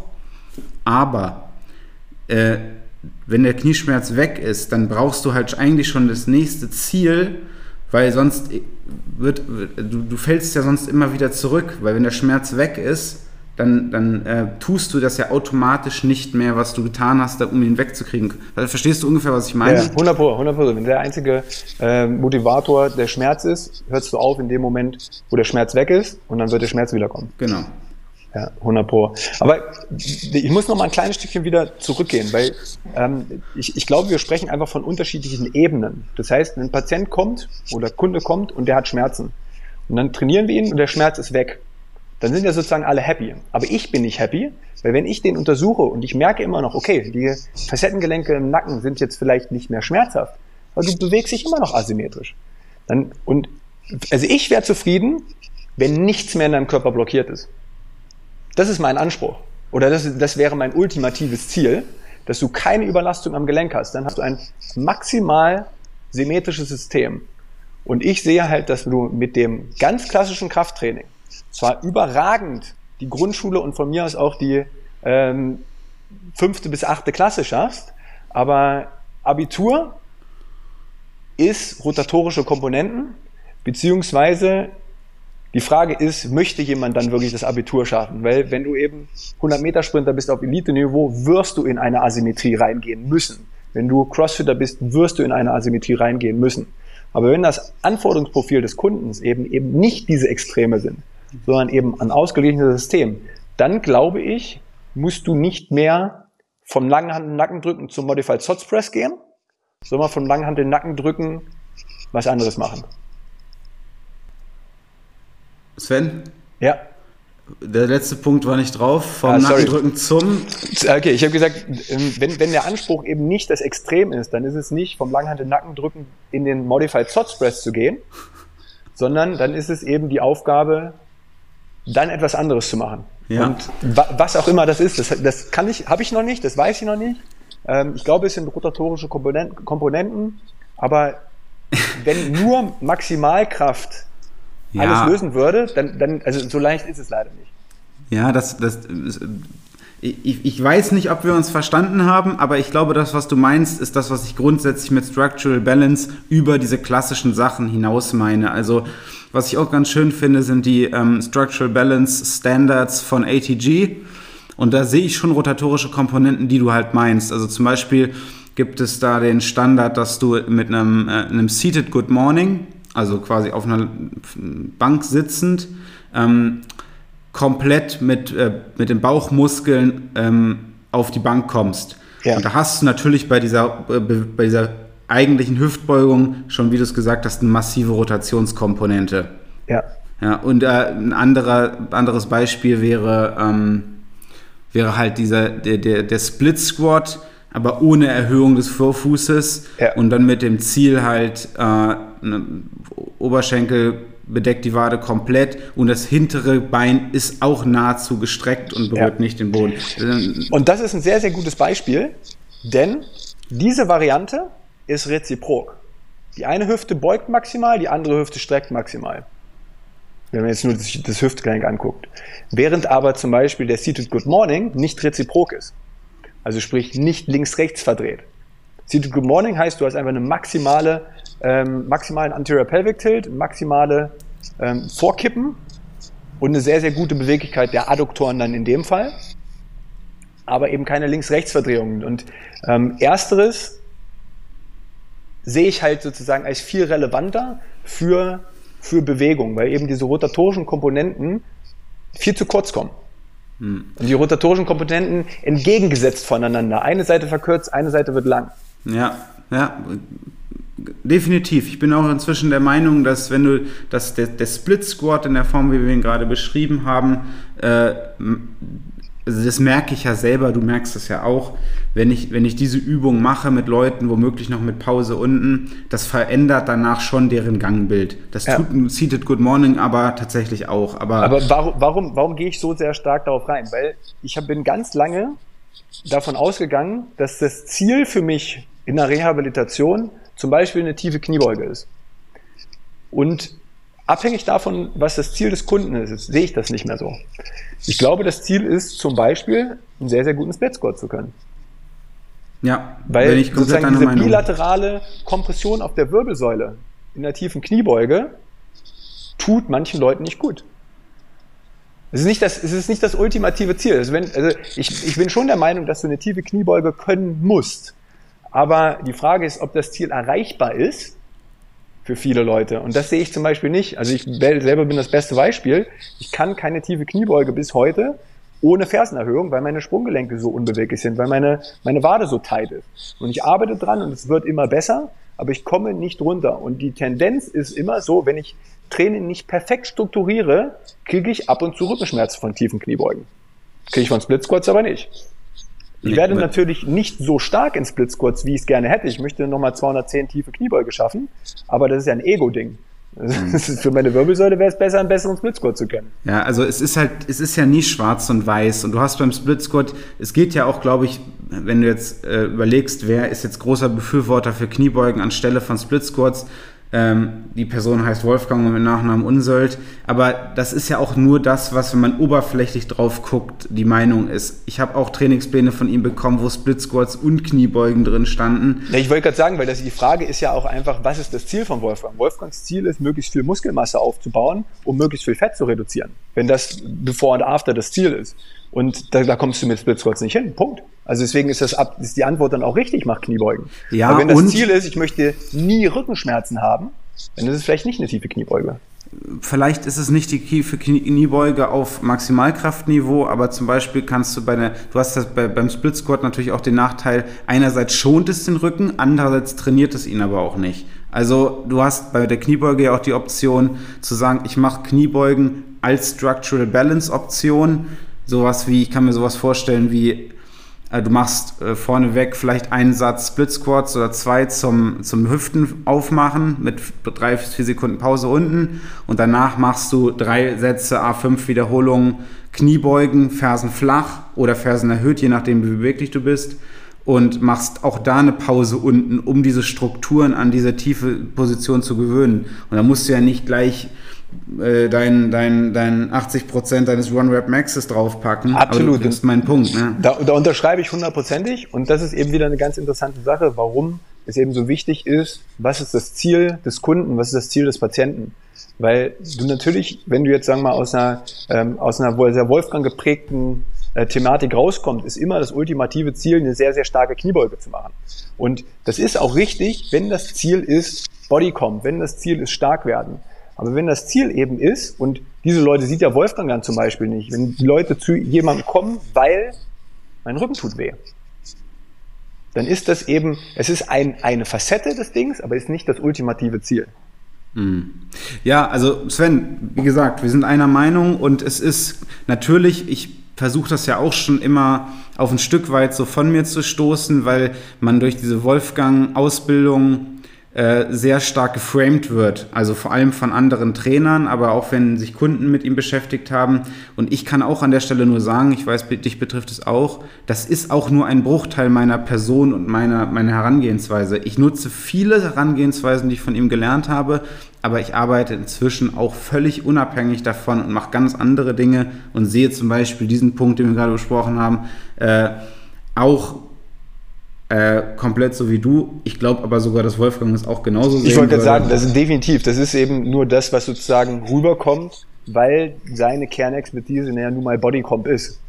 S1: aber äh, wenn der Knieschmerz weg ist, dann brauchst du halt eigentlich schon das nächste Ziel, weil sonst wird, du, du fällst ja sonst immer wieder zurück, weil wenn der Schmerz weg ist, dann, dann äh, tust du das ja automatisch nicht mehr, was du getan hast, um ihn wegzukriegen. Verstehst du ungefähr, was ich meine?
S2: Ja, 100 Pro, 100 Pro. Wenn der einzige äh, Motivator der Schmerz ist, hörst du auf in dem Moment, wo der Schmerz weg ist und dann wird der Schmerz wiederkommen.
S1: Genau.
S2: Ja, 100 Pro. Aber ich muss noch mal ein kleines Stückchen wieder zurückgehen, weil ähm, ich, ich glaube, wir sprechen einfach von unterschiedlichen Ebenen. Das heißt, ein Patient kommt oder Kunde kommt und der hat Schmerzen. Und dann trainieren wir ihn und der Schmerz ist weg. Dann sind ja sozusagen alle happy. Aber ich bin nicht happy, weil wenn ich den untersuche und ich merke immer noch, okay, die Facettengelenke im Nacken sind jetzt vielleicht nicht mehr schmerzhaft, aber du bewegst dich immer noch asymmetrisch. Dann, und also ich wäre zufrieden, wenn nichts mehr in deinem Körper blockiert ist. Das ist mein Anspruch. Oder das, das wäre mein ultimatives Ziel, dass du keine Überlastung am Gelenk hast. Dann hast du ein maximal symmetrisches System. Und ich sehe halt, dass du mit dem ganz klassischen Krafttraining zwar überragend die Grundschule und von mir aus auch die ähm, fünfte bis achte Klasse schaffst, aber Abitur ist rotatorische Komponenten, beziehungsweise die Frage ist, möchte jemand dann wirklich das Abitur schaffen? Weil wenn du eben 100 Meter Sprinter bist auf Elite-Niveau, wirst du in eine Asymmetrie reingehen müssen. Wenn du Crossfitter bist, wirst du in eine Asymmetrie reingehen müssen. Aber wenn das Anforderungsprofil des Kundens eben eben nicht diese Extreme sind, sondern eben ein ausgeglichenes System, dann glaube ich, musst du nicht mehr vom langen Nackendrücken zum Modified Sots Press gehen, sondern vom langen Nackendrücken was anderes machen.
S1: Sven?
S2: Ja.
S1: Der letzte Punkt war nicht drauf, vom ah, Nackendrücken zum.
S2: Okay, ich habe gesagt, ähm, wenn, wenn der Anspruch eben nicht das Extrem ist, dann ist es nicht vom Langhand Nackendrücken in den Modified Sots Press zu gehen, sondern dann ist es eben die Aufgabe, dann etwas anderes zu machen. Ja. Und wa was auch immer das ist, das, das kann ich, habe ich noch nicht, das weiß ich noch nicht. Ähm, ich glaube, es sind rotatorische Komponenten, Komponenten aber wenn nur Maximalkraft ja. alles lösen würde, dann, dann, also so leicht ist es leider nicht.
S1: Ja, das, das, ich, ich weiß nicht, ob wir uns verstanden haben, aber ich glaube, das, was du meinst, ist das, was ich grundsätzlich mit Structural Balance über diese klassischen Sachen hinaus meine. Also, was ich auch ganz schön finde, sind die ähm, Structural Balance Standards von ATG. Und da sehe ich schon rotatorische Komponenten, die du halt meinst. Also zum Beispiel gibt es da den Standard, dass du mit einem, äh, einem Seated Good Morning also quasi auf einer Bank sitzend, ähm, komplett mit, äh, mit den Bauchmuskeln ähm, auf die Bank kommst. Ja. Und da hast du natürlich bei dieser, äh, bei dieser eigentlichen Hüftbeugung schon, wie du es gesagt hast, eine massive Rotationskomponente.
S2: Ja.
S1: Ja, und äh, ein anderer, anderes Beispiel wäre, ähm, wäre halt dieser, der, der, der Split Squat, aber ohne Erhöhung des Vorfußes ja. und dann mit dem Ziel halt äh, ne, Oberschenkel bedeckt die Wade komplett und das hintere Bein ist auch nahezu gestreckt und berührt ja. nicht den Boden.
S2: Und das ist ein sehr, sehr gutes Beispiel, denn diese Variante ist reziprok. Die eine Hüfte beugt maximal, die andere Hüfte streckt maximal. Wenn man jetzt nur das, das Hüftgelenk anguckt. Während aber zum Beispiel der Seated Good Morning nicht reziprok ist. Also sprich nicht links-rechts verdreht. Seated Good Morning heißt, du hast einfach eine maximale, ähm, maximalen Anterior Pelvic Tilt, maximale ähm, Vorkippen und eine sehr, sehr gute Beweglichkeit der Adduktoren dann in dem Fall, aber eben keine Links-Rechts-Verdrehungen. Und ähm, ersteres sehe ich halt sozusagen als viel relevanter für, für Bewegung, weil eben diese rotatorischen Komponenten viel zu kurz kommen. Hm. Und die rotatorischen Komponenten entgegengesetzt voneinander. Eine Seite verkürzt, eine Seite wird lang.
S1: Ja, ja, definitiv. Ich bin auch inzwischen der Meinung, dass wenn du, dass der, der Split Squat in der Form, wie wir ihn gerade beschrieben haben, äh, also das merke ich ja selber, du merkst es ja auch, wenn ich, wenn ich diese Übung mache mit Leuten, womöglich noch mit Pause unten, das verändert danach schon deren Gangbild. Das ja. tut ein Seated Good Morning aber tatsächlich auch. Aber,
S2: aber warum, warum, warum gehe ich so sehr stark darauf rein? Weil ich bin ganz lange davon ausgegangen, dass das Ziel für mich in der Rehabilitation zum Beispiel eine tiefe Kniebeuge ist. Und abhängig davon, was das Ziel des Kunden ist, sehe ich das nicht mehr so. Ich glaube, das Ziel ist zum Beispiel, einen sehr, sehr guten Split Squat zu können.
S1: Ja,
S2: weil ich sozusagen diese Meinung. bilaterale Kompression auf der Wirbelsäule in der tiefen Kniebeuge tut manchen Leuten nicht gut. Es ist nicht das, es ist nicht das ultimative Ziel. Also, wenn, also ich, ich bin schon der Meinung, dass du eine tiefe Kniebeuge können musst. Aber die Frage ist, ob das Ziel erreichbar ist für viele Leute. Und das sehe ich zum Beispiel nicht. Also ich selber bin das beste Beispiel. Ich kann keine tiefe Kniebeuge bis heute ohne Fersenerhöhung, weil meine Sprunggelenke so unbeweglich sind, weil meine, meine Wade so tight ist. Und ich arbeite dran und es wird immer besser, aber ich komme nicht runter. Und die Tendenz ist immer so, wenn ich Training nicht perfekt strukturiere, kriege ich ab und zu Rückenschmerzen von tiefen Kniebeugen. Kriege ich von Split Squats aber nicht. Ich werde natürlich nicht so stark in Split Squats, wie ich es gerne hätte. Ich möchte nochmal 210 tiefe Kniebeuge schaffen, aber das ist ja ein Ego-Ding. Mhm. Für meine Wirbelsäule wäre es besser, einen besseren Split Squat zu kennen.
S1: Ja, also es ist halt, es ist ja nie schwarz und weiß. Und du hast beim Split Squat, es geht ja auch, glaube ich, wenn du jetzt äh, überlegst, wer ist jetzt großer Befürworter für Kniebeugen anstelle von Split Squats, ähm, die Person heißt Wolfgang und mit Nachnamen Unsöld. Aber das ist ja auch nur das, was, wenn man oberflächlich drauf guckt, die Meinung ist. Ich habe auch Trainingspläne von ihm bekommen, wo Split Squats und Kniebeugen drin standen.
S2: Ja, ich wollte gerade sagen, weil das, die Frage ist ja auch einfach, was ist das Ziel von Wolfgang? Wolfgangs Ziel ist, möglichst viel Muskelmasse aufzubauen, um möglichst viel Fett zu reduzieren. Wenn das bevor und after das Ziel ist. Und da, da kommst du mit Split Squats nicht hin. Punkt. Also deswegen ist das ab, ist die Antwort dann auch richtig, mach Kniebeugen. Ja, Aber wenn das Ziel ist, ich möchte nie Rückenschmerzen haben, dann ist es vielleicht nicht eine tiefe Kniebeuge.
S1: Vielleicht ist es nicht die tiefe Kniebeuge auf Maximalkraftniveau, aber zum Beispiel kannst du bei der, du hast das bei, beim Split Squat natürlich auch den Nachteil, einerseits schont es den Rücken, andererseits trainiert es ihn aber auch nicht. Also du hast bei der Kniebeuge ja auch die Option zu sagen, ich mache Kniebeugen als Structural Balance Option sowas wie, ich kann mir sowas vorstellen wie, du machst äh, vorneweg vielleicht einen Satz Split Squats oder zwei zum, zum Hüften aufmachen mit drei bis vier Sekunden Pause unten und danach machst du drei Sätze A5 Wiederholungen Kniebeugen, Fersen flach oder Fersen erhöht, je nachdem wie beweglich du bist und machst auch da eine Pause unten, um diese Strukturen an diese tiefe Position zu gewöhnen. Und da musst du ja nicht gleich äh, dein, dein, dein 80% deines One-Rap Maxes draufpacken.
S2: Absolut.
S1: das ist mein Punkt. Ne?
S2: Da, da unterschreibe ich hundertprozentig und das ist eben wieder eine ganz interessante Sache, warum es eben so wichtig ist, was ist das Ziel des Kunden, was ist das Ziel des Patienten. Weil du natürlich, wenn du jetzt sagen wir mal aus einer, ähm, aus einer sehr Wolfgang geprägten äh, Thematik rauskommst, ist immer das ultimative Ziel, eine sehr, sehr starke Kniebeuge zu machen. Und das ist auch richtig, wenn das Ziel ist Bodycomp, wenn das Ziel ist stark werden. Aber wenn das Ziel eben ist, und diese Leute sieht ja Wolfgang dann zum Beispiel nicht, wenn die Leute zu jemandem kommen, weil mein Rücken tut weh, dann ist das eben, es ist ein, eine Facette des Dings, aber ist nicht das ultimative Ziel.
S1: Hm. Ja, also Sven, wie gesagt, wir sind einer Meinung und es ist natürlich, ich versuche das ja auch schon immer auf ein Stück weit so von mir zu stoßen, weil man durch diese Wolfgang-Ausbildung äh, sehr stark geframed wird. Also vor allem von anderen Trainern, aber auch wenn sich Kunden mit ihm beschäftigt haben. Und ich kann auch an der Stelle nur sagen, ich weiß, dich betrifft es auch, das ist auch nur ein Bruchteil meiner Person und meiner, meiner Herangehensweise. Ich nutze viele Herangehensweisen, die ich von ihm gelernt habe, aber ich arbeite inzwischen auch völlig unabhängig davon und mache ganz andere Dinge und sehe zum Beispiel diesen Punkt, den wir gerade besprochen haben, äh, auch äh, komplett so wie du. Ich glaube aber sogar, dass Wolfgang es auch genauso
S2: sehen Ich wollte gerade sagen, das ist definitiv. Das ist eben nur das, was sozusagen rüberkommt, weil seine Kernexpertise ja nun mal Bodycomp ist.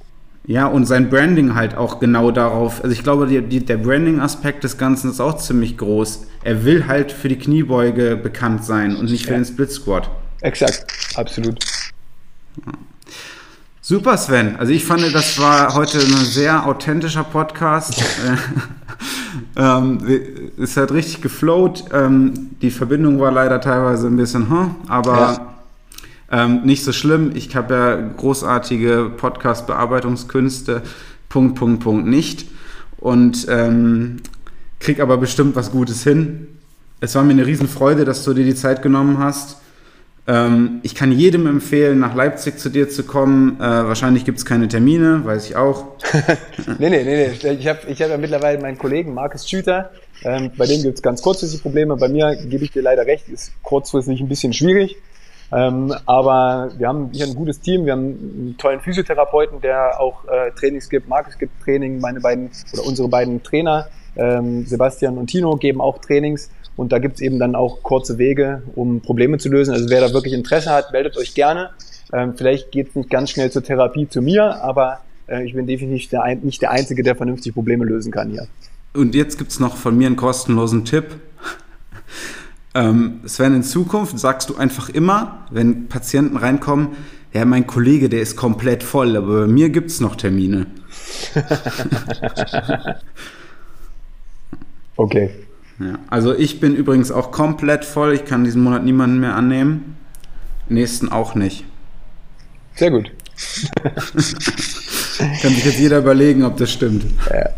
S1: Ja, und sein Branding halt auch genau darauf. Also ich glaube, die, die, der Branding-Aspekt des Ganzen ist auch ziemlich groß. Er will halt für die Kniebeuge bekannt sein und nicht für ja. den Split Squat.
S2: Exakt, absolut.
S1: Super, Sven. Also ich fand, das war heute ein sehr authentischer Podcast. ähm, es hat richtig geflowt. Ähm, die Verbindung war leider teilweise ein bisschen, hm, aber ja. ähm, nicht so schlimm. Ich habe ja großartige Podcast-Bearbeitungskünste. Punkt, Punkt, Punkt nicht. Und ähm, krieg aber bestimmt was Gutes hin. Es war mir eine Riesenfreude, dass du dir die Zeit genommen hast. Ähm, ich kann jedem empfehlen, nach Leipzig zu dir zu kommen. Äh, wahrscheinlich gibt es keine Termine, weiß ich auch.
S2: nee, nee, nee, nee. Ich habe ich hab ja mittlerweile meinen Kollegen Markus Schüter. Ähm, bei dem gibt es ganz kurzfristig Probleme. Bei mir gebe ich dir leider recht, ist kurzfristig ein bisschen schwierig. Ähm, aber wir haben hier ein gutes Team. Wir haben einen tollen Physiotherapeuten, der auch äh, Trainings gibt. Markus gibt Training. Meine beiden oder unsere beiden Trainer, ähm, Sebastian und Tino, geben auch Trainings. Und da gibt's eben dann auch kurze Wege, um Probleme zu lösen. Also wer da wirklich Interesse hat, meldet euch gerne. Ähm, vielleicht geht's nicht ganz schnell zur Therapie zu mir, aber äh, ich bin definitiv der, nicht der Einzige, der vernünftig Probleme lösen kann hier.
S1: Und jetzt gibt's noch von mir einen kostenlosen Tipp. ähm, Sven, in Zukunft sagst du einfach immer, wenn Patienten reinkommen, ja, mein Kollege, der ist komplett voll, aber bei mir gibt's noch Termine.
S2: okay.
S1: Ja. Also ich bin übrigens auch komplett voll. Ich kann diesen Monat niemanden mehr annehmen. Nächsten auch nicht.
S2: Sehr gut.
S1: kann sich jetzt jeder überlegen, ob das stimmt. Ja.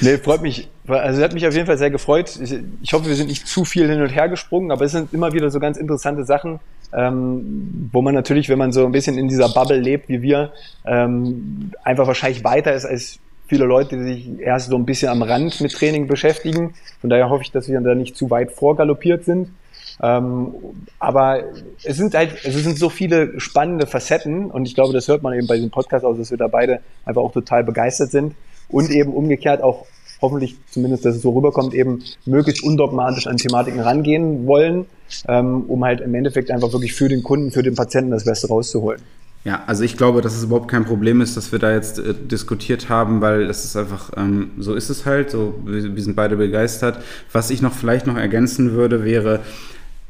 S2: Nee, freut mich. Also hat mich auf jeden Fall sehr gefreut. Ich, ich, hoffe, wir sind nicht zu viel hin und her gesprungen, aber es sind immer wieder so ganz interessante Sachen, ähm, wo man natürlich, wenn man so ein bisschen in dieser Bubble lebt wie wir, ähm, einfach wahrscheinlich weiter ist als viele Leute, die sich erst so ein bisschen am Rand mit Training beschäftigen. Von daher hoffe ich, dass wir da nicht zu weit vorgaloppiert sind. Ähm, aber es sind halt, es sind so viele spannende Facetten und ich glaube, das hört man eben bei diesem Podcast aus, dass wir da beide einfach auch total begeistert sind und eben umgekehrt auch hoffentlich zumindest, dass es so rüberkommt, eben möglichst undogmatisch an Thematiken rangehen wollen, ähm, um halt im Endeffekt einfach wirklich für den Kunden, für den Patienten das Beste rauszuholen.
S1: Ja, also ich glaube, dass es überhaupt kein Problem ist, dass wir da jetzt äh, diskutiert haben, weil das ist einfach, ähm, so ist es halt, so, wir, wir, sind beide begeistert. Was ich noch vielleicht noch ergänzen würde, wäre,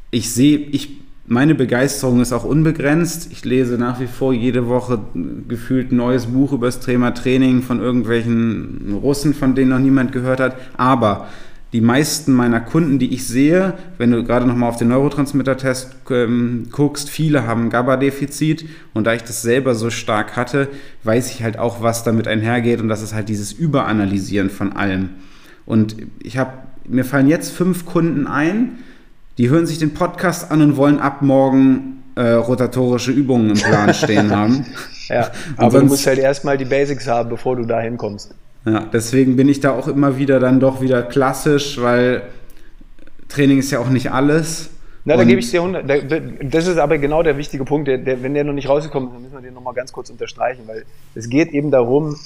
S1: ich sehe, ich, meine Begeisterung ist auch unbegrenzt. Ich lese nach wie vor jede Woche gefühlt ein neues Buch über das Thema Training von irgendwelchen Russen, von denen noch niemand gehört hat. Aber die meisten meiner Kunden, die ich sehe, wenn du gerade nochmal auf den Neurotransmitter-Test ähm, guckst, viele haben GABA-Defizit und da ich das selber so stark hatte, weiß ich halt auch, was damit einhergeht und das ist halt dieses Überanalysieren von allem. Und ich habe, mir fallen jetzt fünf Kunden ein, die hören sich den Podcast an und wollen ab morgen äh, rotatorische Übungen im Plan stehen haben.
S2: ja, aber du musst halt erstmal die Basics haben, bevor du da hinkommst.
S1: Ja, deswegen bin ich da auch immer wieder dann doch wieder klassisch, weil Training ist ja auch nicht alles.
S2: Na, da gebe ich dir 100. Das ist aber genau der wichtige Punkt. Der, der, wenn der noch nicht rausgekommen ist, dann müssen wir den nochmal ganz kurz unterstreichen, weil es geht eben darum,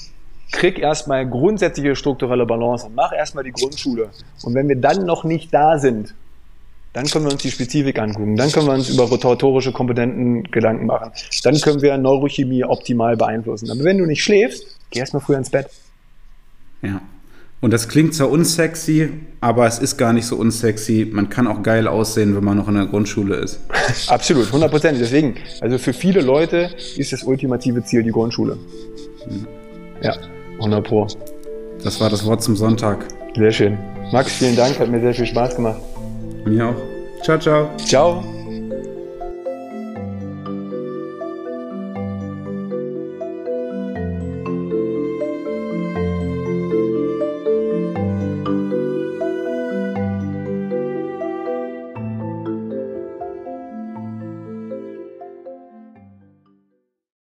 S2: krieg erstmal grundsätzliche strukturelle Balance und mach erstmal die Grundschule. Und wenn wir dann noch nicht da sind, dann können wir uns die Spezifik angucken. Dann können wir uns über rotatorische Komponenten Gedanken machen. Dann können wir Neurochemie optimal beeinflussen. Aber wenn du nicht schläfst, geh erstmal früher ins Bett.
S1: Ja. Und das klingt zwar unsexy, aber es ist gar nicht so unsexy. Man kann auch geil aussehen, wenn man noch in der Grundschule ist.
S2: Absolut, hundertprozentig. Deswegen, also für viele Leute ist das ultimative Ziel die Grundschule. Mhm. Ja, 100 Pro.
S1: Das war das Wort zum Sonntag.
S2: Sehr schön. Max, vielen Dank, hat mir sehr viel Spaß gemacht.
S1: Mir auch.
S2: Ciao, ciao. Ciao.